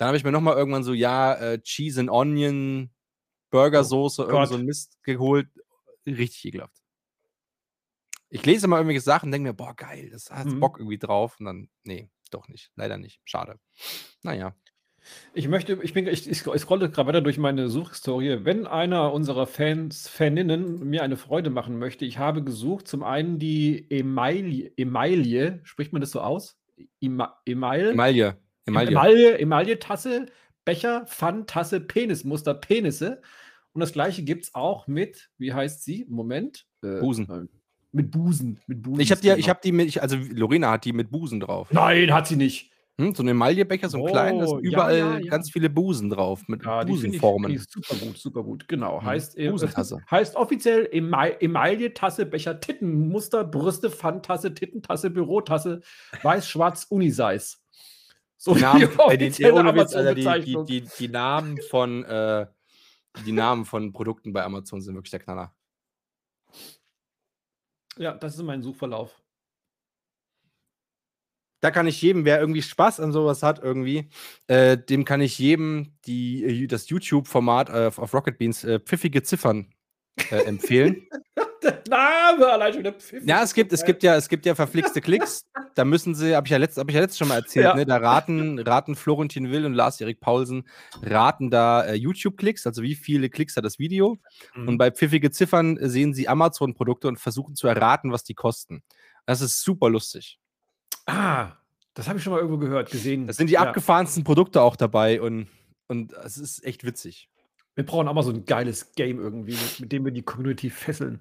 Dann habe ich mir nochmal irgendwann so, ja, äh, Cheese and Onion, Burgersoße, irgend so ein Mist geholt, richtig ekelhaft. Ich lese immer irgendwelche Sachen und denke mir, boah, geil, das hat Mhm. Bock irgendwie drauf und dann, nee, doch nicht, leider nicht, schade. Naja. Ich möchte, ich bin, ich, ich scro- ich scrolle gerade weiter durch meine Suchhistorie. Wenn einer unserer Fans, Faninnen mir eine Freude machen möchte, ich habe gesucht zum einen die Emaille, Emaille, spricht man das so aus? Ema, Emaille? Emaille, Emaille. Emaille, Emaille-Tasse, Becher, Pfanntasse, Penismuster, Penisse. Und das gleiche gibt es auch mit, wie heißt sie? Moment. Äh, Busen. äh, Mit Busen. Mit Busen. Ich habe die, ich habe die mit, also Lorena hat die mit Busen drauf. Nein, hat sie nicht. Hm, so ein Emaillebecher, so ein kleinen, da Oh, sind ja, überall ja, ja. ganz viele Busen drauf, mit Ja, die finde ich, Busenformen. die super gut, super gut. Genau. Mhm. Heißt, äh, heißt offiziell Ema- Emaille, Tasse, Becher, Tittenmuster, Brüste, Pfanntasse, Tittentasse, Bürotasse, weiß-schwarz, Unisize. So Die Namen, äh, die, die, Witz, Alter, die, die, die, Namen von äh, die Namen von Produkten bei Amazon sind wirklich der Knaller. Ja, das ist mein Suchverlauf. Da kann ich jedem, wer irgendwie Spaß an sowas hat, irgendwie, äh, dem kann ich jedem die, äh, das YouTube-Format äh, auf Rocket Beans äh, pfiffige Ziffern empfehlen. Der Name allein schon der Pfiff. Ja, es gibt, es gibt ja, es gibt ja verflixte Klicks. Da müssen sie, habe ich ja letzt, habe ich ja letztes schon mal erzählt, Ja. ne? Da raten, raten Florentin Will und Lars-Erik Paulsen, raten da äh, YouTube-Klicks, also wie viele Klicks hat das Video. Mhm. Und bei pfiffige Ziffern sehen sie Amazon-Produkte und versuchen zu erraten, was die kosten. Das ist super lustig. Ah, das habe ich schon mal irgendwo gehört, gesehen. Da sind die ja. abgefahrensten Produkte auch dabei und, und es ist echt witzig. Wir brauchen auch mal so ein geiles Game irgendwie, mit, mit dem wir die Community fesseln.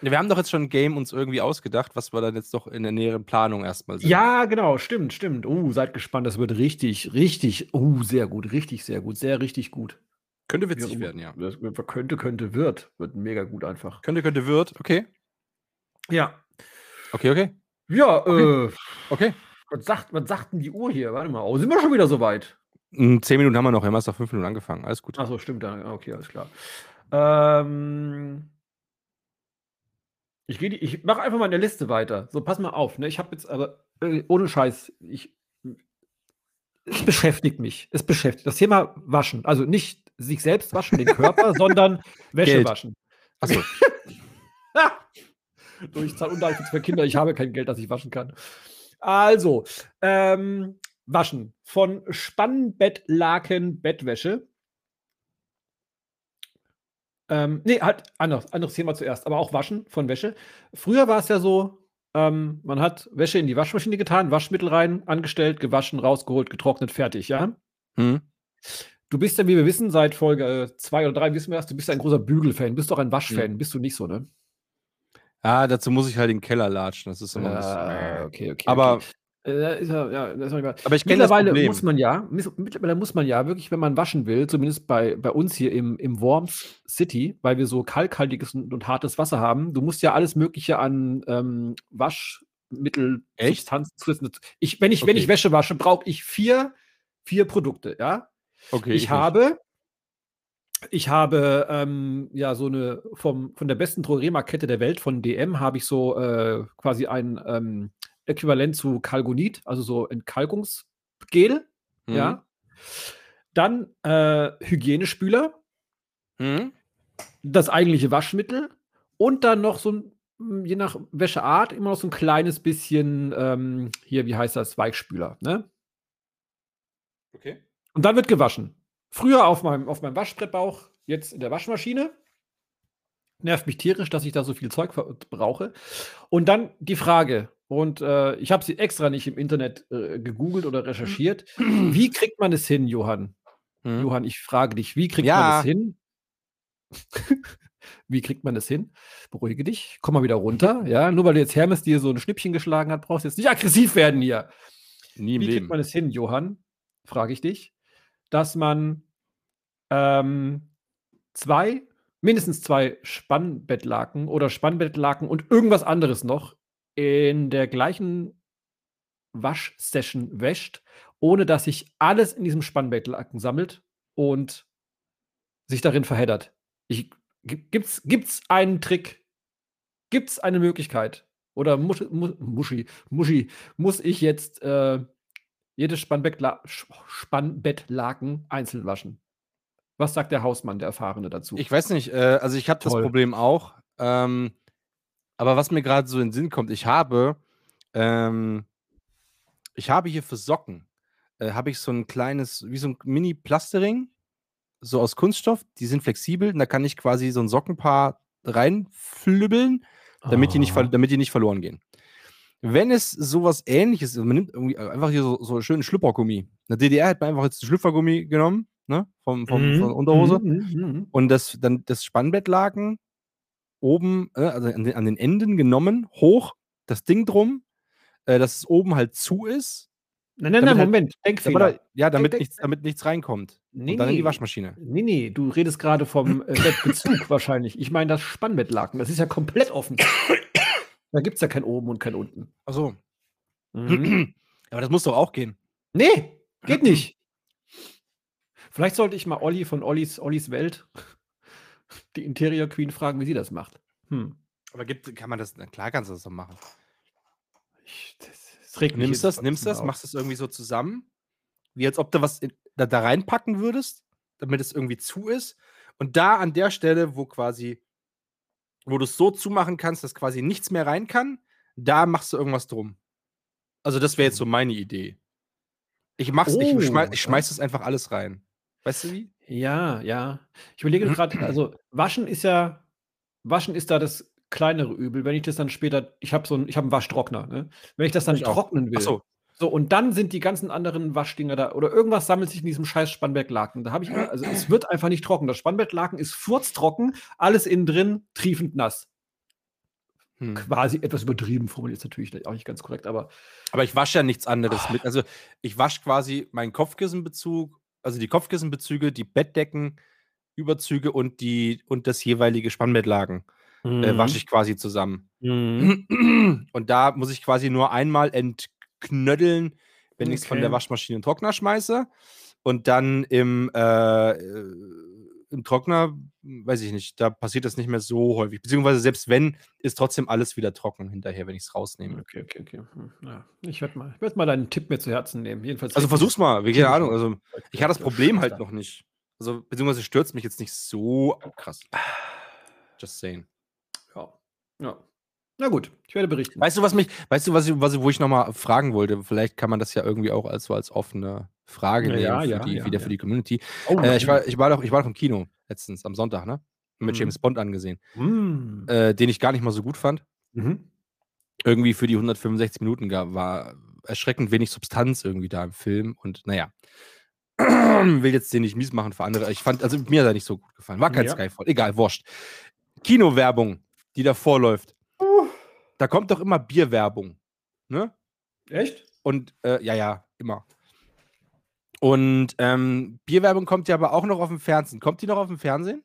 Wir haben doch jetzt schon ein Game uns irgendwie ausgedacht, was wir dann jetzt doch in der näheren Planung erstmal sehen. Ja, genau, stimmt, stimmt. Oh, seid gespannt, das wird richtig, richtig, oh, sehr gut, richtig, sehr gut, sehr richtig gut. Könnte witzig immer. werden, ja. Das könnte, könnte, wird. Wird mega gut einfach. Könnte, könnte, wird. Okay. Ja. Okay, okay. Ja, Okay. äh, Okay. was sagt, was sagt denn die Uhr hier? Warte mal. Oh, sind wir schon wieder so weit? Zehn Minuten haben wir noch. Wir haben erst nach fünf Minuten angefangen. Alles gut. Achso, stimmt. Okay, alles klar. Ähm, Ich, die- ich mache einfach mal eine Liste weiter. So, pass mal auf. Ne? Ich habe jetzt aber, äh, ohne Scheiß, ich, es beschäftigt mich. Es beschäftigt. Das Thema Waschen. Also nicht sich selbst waschen, den Körper, sondern Wäsche Geld. waschen. Achso. So, ich zahle Unterhaltung für Kinder, ich habe kein Geld, das ich waschen kann. Also, ähm, waschen von Spannbettlaken, Bettwäsche. Ähm, nee, halt anderes, anderes Thema zuerst, aber auch Waschen von Wäsche. Früher war es ja so, ähm, man hat Wäsche in die Waschmaschine getan, Waschmittel rein, angestellt, gewaschen, rausgeholt, getrocknet, fertig, ja? Hm. Du bist ja, wie wir wissen, seit Folge 2 oder 3 wissen wir erst, du bist ein großer Bügelfan, bist doch ein Waschfan, bist du nicht so, ne? Ah, dazu muss ich halt in den Keller latschen. Das ist immer ein bisschen. Ah, okay, okay. Aber, okay. Äh, ist ja, ja, ist mal- aber ich Mittlerweile muss man ja, mittlerweile muss man ja wirklich, wenn man waschen will, zumindest bei, bei uns hier im, im Worms City, weil wir so kalkhaltiges und, und hartes Wasser haben, du musst ja alles Mögliche an ähm, Waschmittel, Echt? Substanzen. Ich, wenn, ich, wenn ich Okay. Wäsche wasche, brauche ich vier, vier Produkte, ja. okay, ich, nicht. habe, ich habe ähm, ja so eine vom, von der besten Drogeriema-Kette der Welt, von DM, habe ich so äh, quasi ein ähm, Äquivalent zu Kalgonit, also so Entkalkungsgel, Hm. ja. Dann äh, Hygienespüler, Hm? das eigentliche Waschmittel und dann noch so ein, m, je nach Wäscheart, immer noch so ein kleines bisschen, ähm, hier, wie heißt das, Weichspüler, ne? Okay. Und dann wird gewaschen. Früher auf meinem, auf meinem Waschbrettbauch, jetzt in der Waschmaschine. Nervt mich tierisch, dass ich da so viel Zeug brauche. Und dann die Frage, und äh, ich habe sie extra nicht im Internet äh, gegoogelt oder recherchiert. Wie kriegt man es hin, Johann? Hm? Johann, ich frage dich, wie kriegt Ja. man es hin? wie kriegt man es hin? Beruhige dich, komm mal wieder runter. Ja, nur weil du jetzt Hermes dir so ein Schnippchen geschlagen hat, brauchst du jetzt nicht aggressiv werden hier. Nie im Wie Leben. kriegt man es hin, Johann? Frage ich dich, dass man ähm, zwei, mindestens zwei Spannbettlaken oder Spannbettlaken und irgendwas anderes noch in der gleichen Waschsession wäscht, ohne dass sich alles in diesem Spannbettlaken sammelt und sich darin verheddert. Ich, gi- gibt's, gibt's einen Trick? Gibt's eine Möglichkeit? Oder muss, muss, Muschi, Muschi, muss ich jetzt äh, jedes Spannbettla Spannbettlaken einzeln waschen? Was sagt der Hausmann, der Erfahrene dazu? Ich weiß nicht, äh, also ich habe das. Problem auch. Ähm, aber was mir gerade so in den Sinn kommt, ich habe, ähm, ich habe hier für Socken, äh, habe ich so ein kleines, wie so ein Mini-Plastering, so aus Kunststoff, die sind flexibel und da kann ich quasi so ein Sockenpaar reinflübbeln, damit, die nicht, damit die nicht verloren gehen. Wenn es sowas ähnliches ist, man nimmt irgendwie einfach hier so, so schönen Schlüppergummi. In der DDR hat man einfach jetzt Schlüpfergummi genommen, ne, vom, vom, Mhm, von der Unterhose. mhm, mhm, mhm. Und das, dann das Spannbettlaken oben, äh, also an den, an den Enden genommen, hoch, das Ding drum, äh, dass es oben halt zu ist. Nein, nein, nein, halt- Moment, Damit, Denkfehler. ja, damit Denk- nichts, damit nichts reinkommt. Nee, und dann in die. Waschmaschine. Nee, nee, du redest gerade vom äh, Bettbezug wahrscheinlich. Ich meine das Spannbettlaken. Das ist ja komplett offen. Da gibt es ja kein oben und kein unten. Achso. Mhm. Aber das muss doch auch gehen. nee, geht nicht. Vielleicht sollte ich mal Olli von Ollis, Ollis Welt, die Interior Queen, fragen, wie sie das macht. Hm. Aber gibt, kann man das, na klar kannst du das doch machen. Ich, das, das regt mich Nimmst das, nimmst das, auf. machst das irgendwie so zusammen, wie als ob du was in, da, da reinpacken würdest, damit es irgendwie zu ist. Und da an der Stelle, wo quasi, wo du es so zumachen kannst, dass quasi nichts mehr rein kann, da machst du irgendwas drum. Also das wäre jetzt so meine Idee. Ich mach's, Oh, ich, schmeiß, ich schmeiß das einfach alles rein. Weißt du wie? Ja, ja. Ich überlege gerade, also waschen ist ja, waschen ist da das kleinere Übel. Wenn ich das dann später, ich habe so einen, ich habe einen Waschtrockner, ne? Wenn ich das dann Ich auch. trocknen will. Achso, So, und dann sind die ganzen anderen Waschdinger da oder irgendwas sammelt sich in diesem scheiß Spannbettlaken. Da habe ich, immer- also es wird einfach nicht trocken. Das Spannbettlaken ist furztrocken, alles innen drin, triefend nass. hm. Quasi etwas übertrieben formuliert, ist natürlich auch nicht ganz korrekt, aber aber ich wasche ja nichts anderes mit. Also ich wasche quasi meinen Kopfkissenbezug, also die Kopfkissenbezüge, die Bettdecken, Überzüge und die und das jeweilige Spannbettlaken Mhm. äh, wasche ich quasi zusammen. Mhm. Und da muss ich quasi nur einmal entknödeln, wenn ich es von der Okay. Waschmaschine in den Trockner schmeiße. Und dann im, äh, äh, im Trockner, weiß ich nicht, da passiert das nicht mehr so häufig. Beziehungsweise selbst wenn, ist trotzdem alles wieder trocken hinterher, wenn ich es rausnehme. Okay, okay, okay. Hm, Ja, ich werde mal, ich werd mal deinen Tipp mir zu Herzen nehmen. Jedenfalls Also versuch's mal, keine Ahnung. Also ich hatte das Problem halt noch nicht. Also, beziehungsweise stürzt mich jetzt nicht so krass. Just saying. Ja. ja. Na gut, ich werde berichten. Weißt du, was mich, weißt du, was ich, was ich, wo ich nochmal fragen wollte? Vielleicht kann man das ja irgendwie auch als, so als offene Frage Ja, nehmen ja, für ja, die, ja, wieder für die Community. Oh, Äh, ich, war, ich, war doch, ich war doch im Kino letztens am Sonntag, ne? Mit Mhm. James Bond angesehen, Mm. äh, den ich gar nicht mal so gut fand. Mhm. Irgendwie für die 165 Minuten gab, war erschreckend wenig Substanz irgendwie da im Film und naja. Will jetzt den nicht mies machen für andere. Ich fand, also mir hat er nicht so gut gefallen. War kein. Skyfall. Egal, wurscht. Kinowerbung, die davor läuft. Da kommt doch immer Bierwerbung. Ne? Echt? Und äh, ja, ja, immer. Und ähm, Bierwerbung kommt ja aber auch noch auf dem Fernsehen. Kommt die noch auf dem Fernsehen?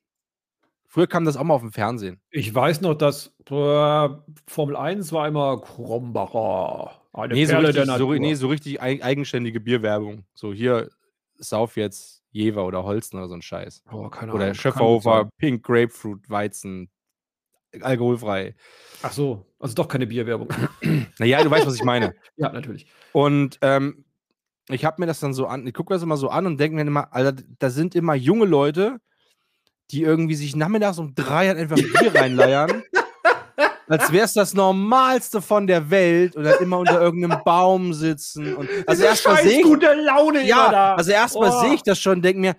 Früher kam das auch mal auf dem Fernsehen. Ich weiß noch, dass äh, Formel 1 war immer Krombacher. Eine Nee so, Perle richtig, der so, nee, so richtig eig eigenständige Bierwerbung. So hier, sauf jetzt Jever oder Holsten oder so ein Scheiß. oh, keine Oder Ahnung, Schöfferhofer. Pink Grapefruit, Weizen, alkoholfrei. Ach so, also doch keine Bierwerbung. Naja, du weißt, was ich meine. ja, natürlich. Und ähm, ich habe mir das dann so an, ich gucke das immer so an und denke mir immer, Alter, da sind immer junge Leute, die irgendwie sich nachmittags um drei halt einfach Bier reinleiern. Als wäre es das Normalste von der Welt und dann immer unter irgendeinem Baum sitzen. Und also erstmal sehe ich, gute Laune ja, da. also erstmal Oh. sehe ich das schon und denke mir,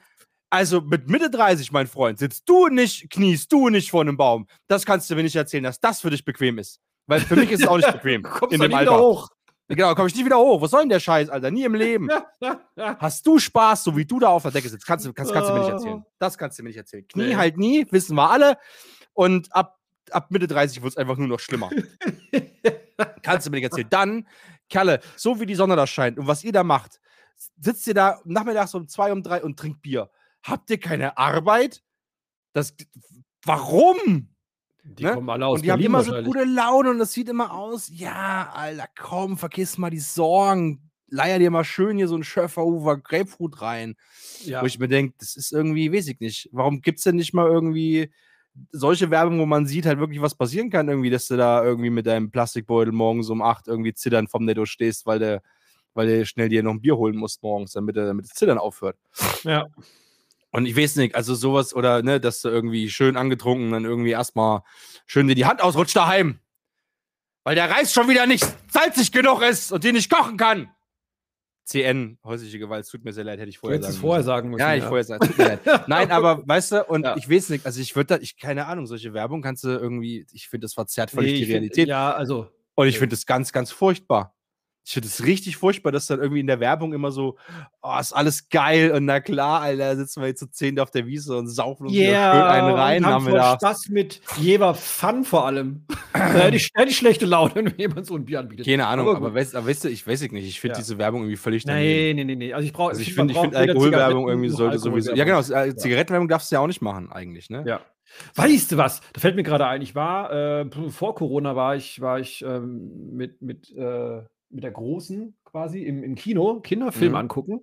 also mit Mitte 30, mein Freund, sitzt du nicht, kniest du nicht vor einem Baum. Das kannst du mir nicht erzählen, dass das für dich bequem ist. Weil für mich ist es auch nicht bequem. In dem Alter. hoch. Genau, komme ich nicht wieder hoch. Was soll denn der Scheiß, Alter? Nie im Leben. Hast du Spaß, so wie du da auf der Decke sitzt? Kannst du, kannst, kannst du mir nicht erzählen. Das kannst du mir nicht erzählen. Knie Nee. halt nie, wissen wir alle. Und ab, ab Mitte 30 wird es einfach nur noch schlimmer. kannst du mir nicht erzählen. Dann, Kerle, so wie die Sonne da scheint und was ihr da macht, sitzt ihr da nachmittags um zwei, um drei und trinkt Bier. Habt ihr keine Arbeit? Das, warum? Die Ne? kommen alle aus und die haben Berlin immer so gute Laune und das sieht immer aus, ja, Alter, komm, vergiss mal die Sorgen. Leier dir mal schön hier so ein Schöfferhofer Grapefruit rein. Ja. Wo ich mir denke, das ist irgendwie, weiß ich nicht. Warum gibt es denn nicht mal irgendwie solche Werbung, wo man sieht halt wirklich, was passieren kann, irgendwie, dass du da irgendwie mit deinem Plastikbeutel morgens um 8 irgendwie zittern vom Netto stehst, weil du, weil du schnell dir noch ein Bier holen musst morgens, damit, damit das Zittern aufhört. ja. Und ich weiß nicht, also sowas oder, ne, dass du irgendwie schön angetrunken dann irgendwie erstmal schön dir die Hand ausrutscht daheim. Weil der Reis schon wieder nicht salzig genug ist und den nicht kochen kann. CN, häusliche Gewalt, es tut mir sehr leid, hätte ich vorher sagen vorher müssen. sagen müssen. Ja, ich vorher sagen, tut mir leid. Nein, aber weißt du, und Ja. ich weiß nicht, also ich würde da, ich, keine Ahnung, solche Werbung kannst du irgendwie, ich finde, das verzerrt völlig Nee, die ich find- Realität. Ja, also. Und ich nee. finde es ganz, ganz furchtbar. Ich finde es richtig furchtbar, dass dann irgendwie in der Werbung immer so, oh, ist alles geil und na klar, Alter, sitzen wir jetzt zu zehn auf der Wiese und saufen uns wieder schön einen rein, und haben wir da. Spaß mit Jever Fun vor allem. da hätte ich, hätte ich schlechte Laune, wenn jemand so ein Bier anbietet. Keine Ahnung, Aber aber, weißt, aber weißt du, ich weiß ich nicht, ich finde Ja. diese Werbung irgendwie völlig daneben. Nee, nee, nee, nee. Also ich brauche Also ich finde, ich finde braucht weder Alkoholwerbung irgendwie sollte sowieso. Ja, genau, äh, Zigarettenwerbung darfst du ja auch nicht machen, eigentlich, ne? Ja. Weißt du was? Da fällt mir gerade ein, ich war, äh, vor Corona war ich, war ich ähm, mit, mit, äh, mit der Großen quasi im, im Kino, Kinderfilm Mhm. angucken.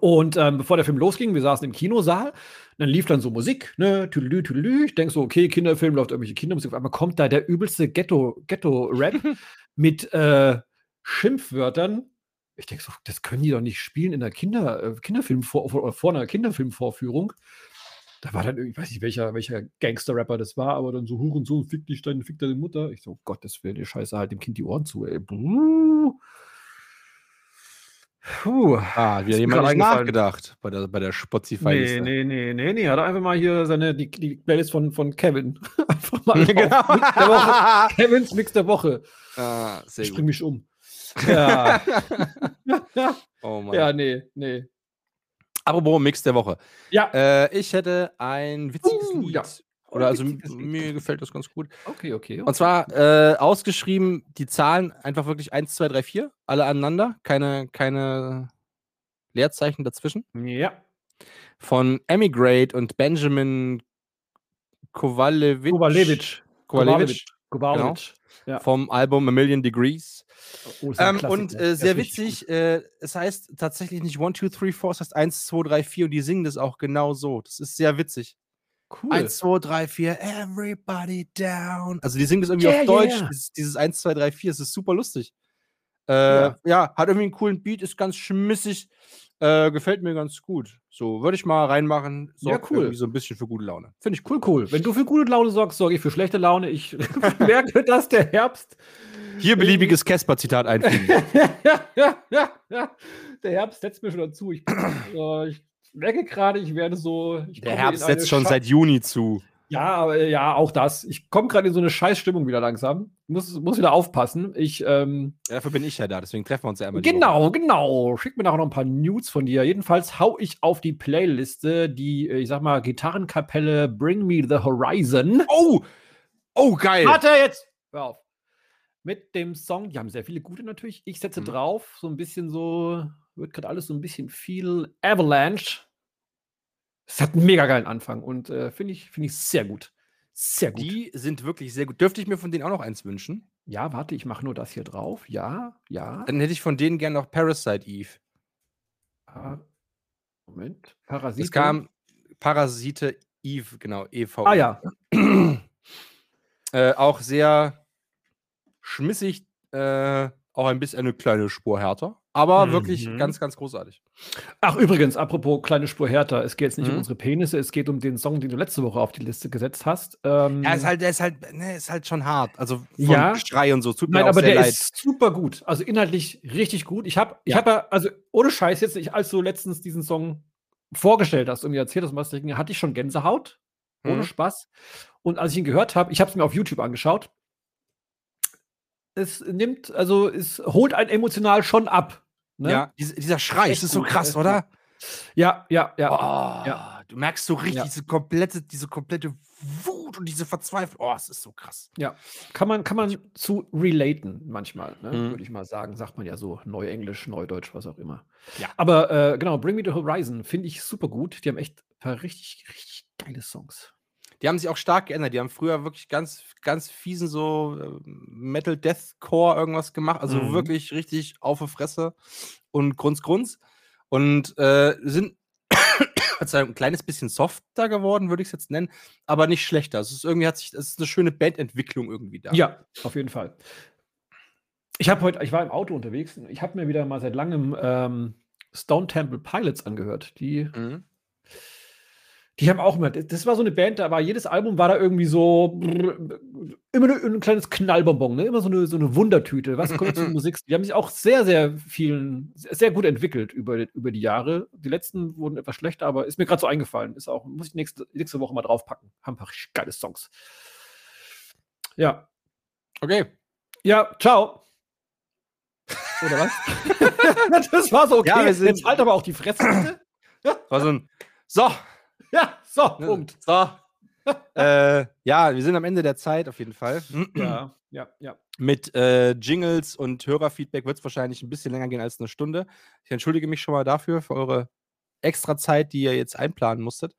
Und ähm, bevor der Film losging, wir saßen im Kinosaal, dann lief dann so Musik, ne, tüdelü, tüdelü. Ich denke so, okay, Kinderfilm läuft irgendwelche Kindermusik. Auf einmal kommt da der übelste Ghetto, Ghetto-Rap mit äh, Schimpfwörtern. Ich denke so, das können die doch nicht spielen in einer Kinder, äh, Kinderfilm vor, vor, vor einer Kinderfilmvorführung. Da war dann irgendwie, ich weiß nicht, welcher, welcher Gangster-Rapper das war, aber dann so Hurensohn, fick dich, deine, fick deine Mutter. Ich so, um Gottes Willen, die Scheiße, halt dem Kind die Ohren zu, ey. Buh. Puh. Ah, wieder Ist mir jemand nicht nachgedacht bei der, bei der spotify Nee, nee, nee, nee, nee. Hat er einfach mal hier seine, die, die Playlist von, von Kevin. einfach mal genau. Kevins Mix der Woche. ah, sehr Ich gut. bring mich um. Ja. Oh Mann. ja, nee, nee. Apropos Mix der Woche. Ja. Äh, ich hätte ein witziges Uh, Lied. ja. Oder also mir gefällt das ganz gut. Okay, okay. Und zwar äh, ausgeschrieben die Zahlen einfach wirklich 1, 2, 3, 4, alle aneinander, keine, keine Leerzeichen dazwischen. Ja. Von Emigrate und Benjamin Kowalewicz. Kovalevich. Kowalewicz. Kowalewicz. Ja. vom Album A Million Degrees. Oh, Ähm, und äh, sehr witzig, äh, es heißt tatsächlich nicht 1, 2, 3, 4, es heißt 1, 2, 3, 4 und die singen das auch genau so. Das ist sehr witzig. Cool. 1, 2, 3, 4, everybody down. Also die singen das irgendwie Yeah, auf Deutsch. yeah. Dieses, dieses 1, 2, 3, 4, es ist super lustig. Äh, Ja. ja. hat irgendwie einen coolen Beat, ist ganz schmissig. Äh, gefällt mir ganz gut. So, würde ich mal reinmachen. Ja, Sorgt cool. irgendwie so ein bisschen für gute Laune. Finde ich Cool, cool. Wenn du für gute Laune sorgst, sorge ich für schlechte Laune. Ich merke, dass der Herbst. Hier beliebiges Casper-Zitat einfügen. ja, ja, ja, ja. Der Herbst setzt mir schon dazu. Ich, äh, ich merke gerade, ich werde so. Ich Der Herbst setzt schon Scha- seit Juni zu. Ja, äh, ja, auch das. Ich komme gerade in so eine Scheißstimmung wieder langsam. Muss, muss wieder aufpassen. Ich, ähm, Dafür bin ich ja da, deswegen treffen wir uns ja einmal. Genau, genau. Schick mir nachher noch ein paar Nudes von dir. Jedenfalls hau ich auf die Playliste die, äh, ich sag mal, Gitarrenkapelle Bring Me the Horizon. Oh! Oh, geil! Warte jetzt! Hör auf. Mit dem Song, die haben sehr viele gute natürlich. Ich setze Mhm. drauf, so ein bisschen so, wird gerade alles so ein bisschen viel Avalanche. Es hat einen mega geilen Anfang und äh, finde ich, finde ich sehr gut. Sehr gut. Die sind wirklich sehr gut. Dürfte ich mir von denen auch noch eins wünschen? ja, warte, ich mache nur das hier drauf. Ja, ja. Dann hätte ich von denen gerne noch Parasite Eve. Pa- Moment. Parasite. Es kam Parasite Eve, genau, EV. Ah ja. Äh, auch sehr schmissig, äh, auch ein bisschen eine kleine Spur härter. Aber wirklich Mhm. ganz, ganz großartig. Ach, übrigens, apropos kleine Spur härter, es geht jetzt nicht um Mhm. unsere Penisse, es geht um den Song, den du letzte Woche auf die Liste gesetzt hast. Ähm, Ja, ist halt, der ist halt, ne, ist halt schon hart. Also von Ja. Schrei und so. Tut mir Nein, auch aber der leid. ist super gut. Also inhaltlich richtig gut. Ich habe, ich Ja. habe, ja, also ohne Scheiß jetzt, ich, als du letztens diesen Song vorgestellt hast und mir erzählt hast, was hatte ich schon Gänsehaut. Ohne Mhm. Spaß. Und als ich ihn gehört habe, ich habe es mir auf YouTube angeschaut. Es nimmt, also es holt einen emotional schon ab. Ne? Ja, diese, dieser Schrei, das ist so krass, echt oder? ja, ja, ja. Oh, ja. Du merkst so richtig Ja. diese komplette, diese komplette Wut und diese Verzweiflung. Oh, es ist so krass. Kann man, kann man zu relaten manchmal, ne? Mhm. würde ich mal sagen. Sagt man ja so, Neuenglisch, Neudeutsch, was auch immer. Ja. Aber äh, genau, Bring Me the Horizon finde ich super gut. Die haben echt ein paar richtig, richtig geile Songs. Die haben sich auch stark geändert. Die haben früher wirklich ganz, ganz fiesen so äh, Metal Deathcore irgendwas gemacht. Also Mhm. wirklich richtig auf die Fresse und Grunz, Grunz. Und äh, sind ein kleines bisschen softer geworden, würde ich es jetzt nennen, aber nicht schlechter. Also es ist irgendwie hat sich, es ist eine schöne Bandentwicklung irgendwie da. Ja, auf jeden Fall. Ich habe heute, ich war im Auto unterwegs und ich habe mir wieder mal seit langem ähm, Stone Temple Pilots angehört. Die, Mhm. Die haben auch immer, das war so eine Band, da war jedes Album war da irgendwie so immer nur ein kleines Knallbonbon, ne? immer so eine, so eine Wundertüte. Was kommt zur Musik? Die haben sich auch sehr, sehr vielen, sehr gut entwickelt über, über die Jahre. Die letzten wurden etwas schlechter, aber ist mir gerade so eingefallen. Ist auch, muss ich nächste, nächste Woche mal draufpacken. Haben ein paar geile Songs. Ja, Okay. ja, ciao. Oder was? das war so okay. Ja, Jetzt halt aber auch die Fresse. bitte. War so ein So, ja, so, ne, Punkt. So. äh, ja, wir sind am Ende der Zeit auf jeden Fall. Ja, ja, ja. Mit äh, Jingles und Hörerfeedback wird es wahrscheinlich ein bisschen länger gehen als eine Stunde. Ich entschuldige mich schon mal dafür, für eure extra Zeit, die ihr jetzt einplanen musstet.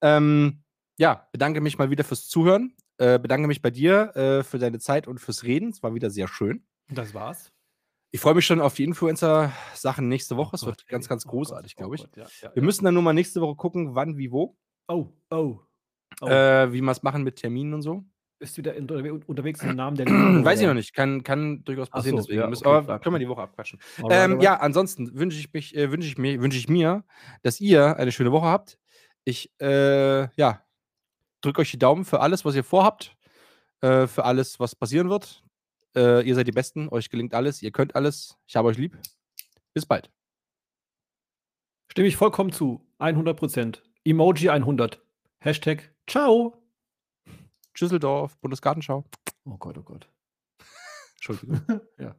Ähm, ja, bedanke mich mal wieder fürs Zuhören. Äh, bedanke mich bei dir äh, für deine Zeit und fürs Reden. Es war wieder sehr schön. Das war's. Ich freue mich schon auf die Influencer-Sachen nächste Woche. Es Oh wird Gott, ganz, ganz Oh großartig, Gott, glaube oh ich. Gott, ja, ja, Wir müssen dann nur mal nächste Woche gucken, wann, wie, wo. Oh, oh. oh. Äh, wie wir es machen mit Terminen und so. Bist du wieder in, unterwe- unterwegs im Namen der Liebe? Weiß ich noch nicht. Kann, kann durchaus passieren. so, deswegen ja, müssen, okay, aber klar, können wir die Woche abquatschen. Ähm, ja, ansonsten wünsche ich, mich, äh, wünsche ich, mir, wünsche ich mir, dass ihr eine schöne Woche habt. Ich, äh, ja, drücke euch die Daumen für alles, was ihr vorhabt, äh, für alles, was passieren wird. Äh, ihr seid die Besten, euch gelingt alles, ihr könnt alles. Ich habe euch lieb. Bis bald. Stimme ich vollkommen zu. 100 Prozent. Emoji 100. Hashtag Ciao. Tschüsseldorf, Bundesgartenschau. Oh Gott, oh Gott. Entschuldigung. ja.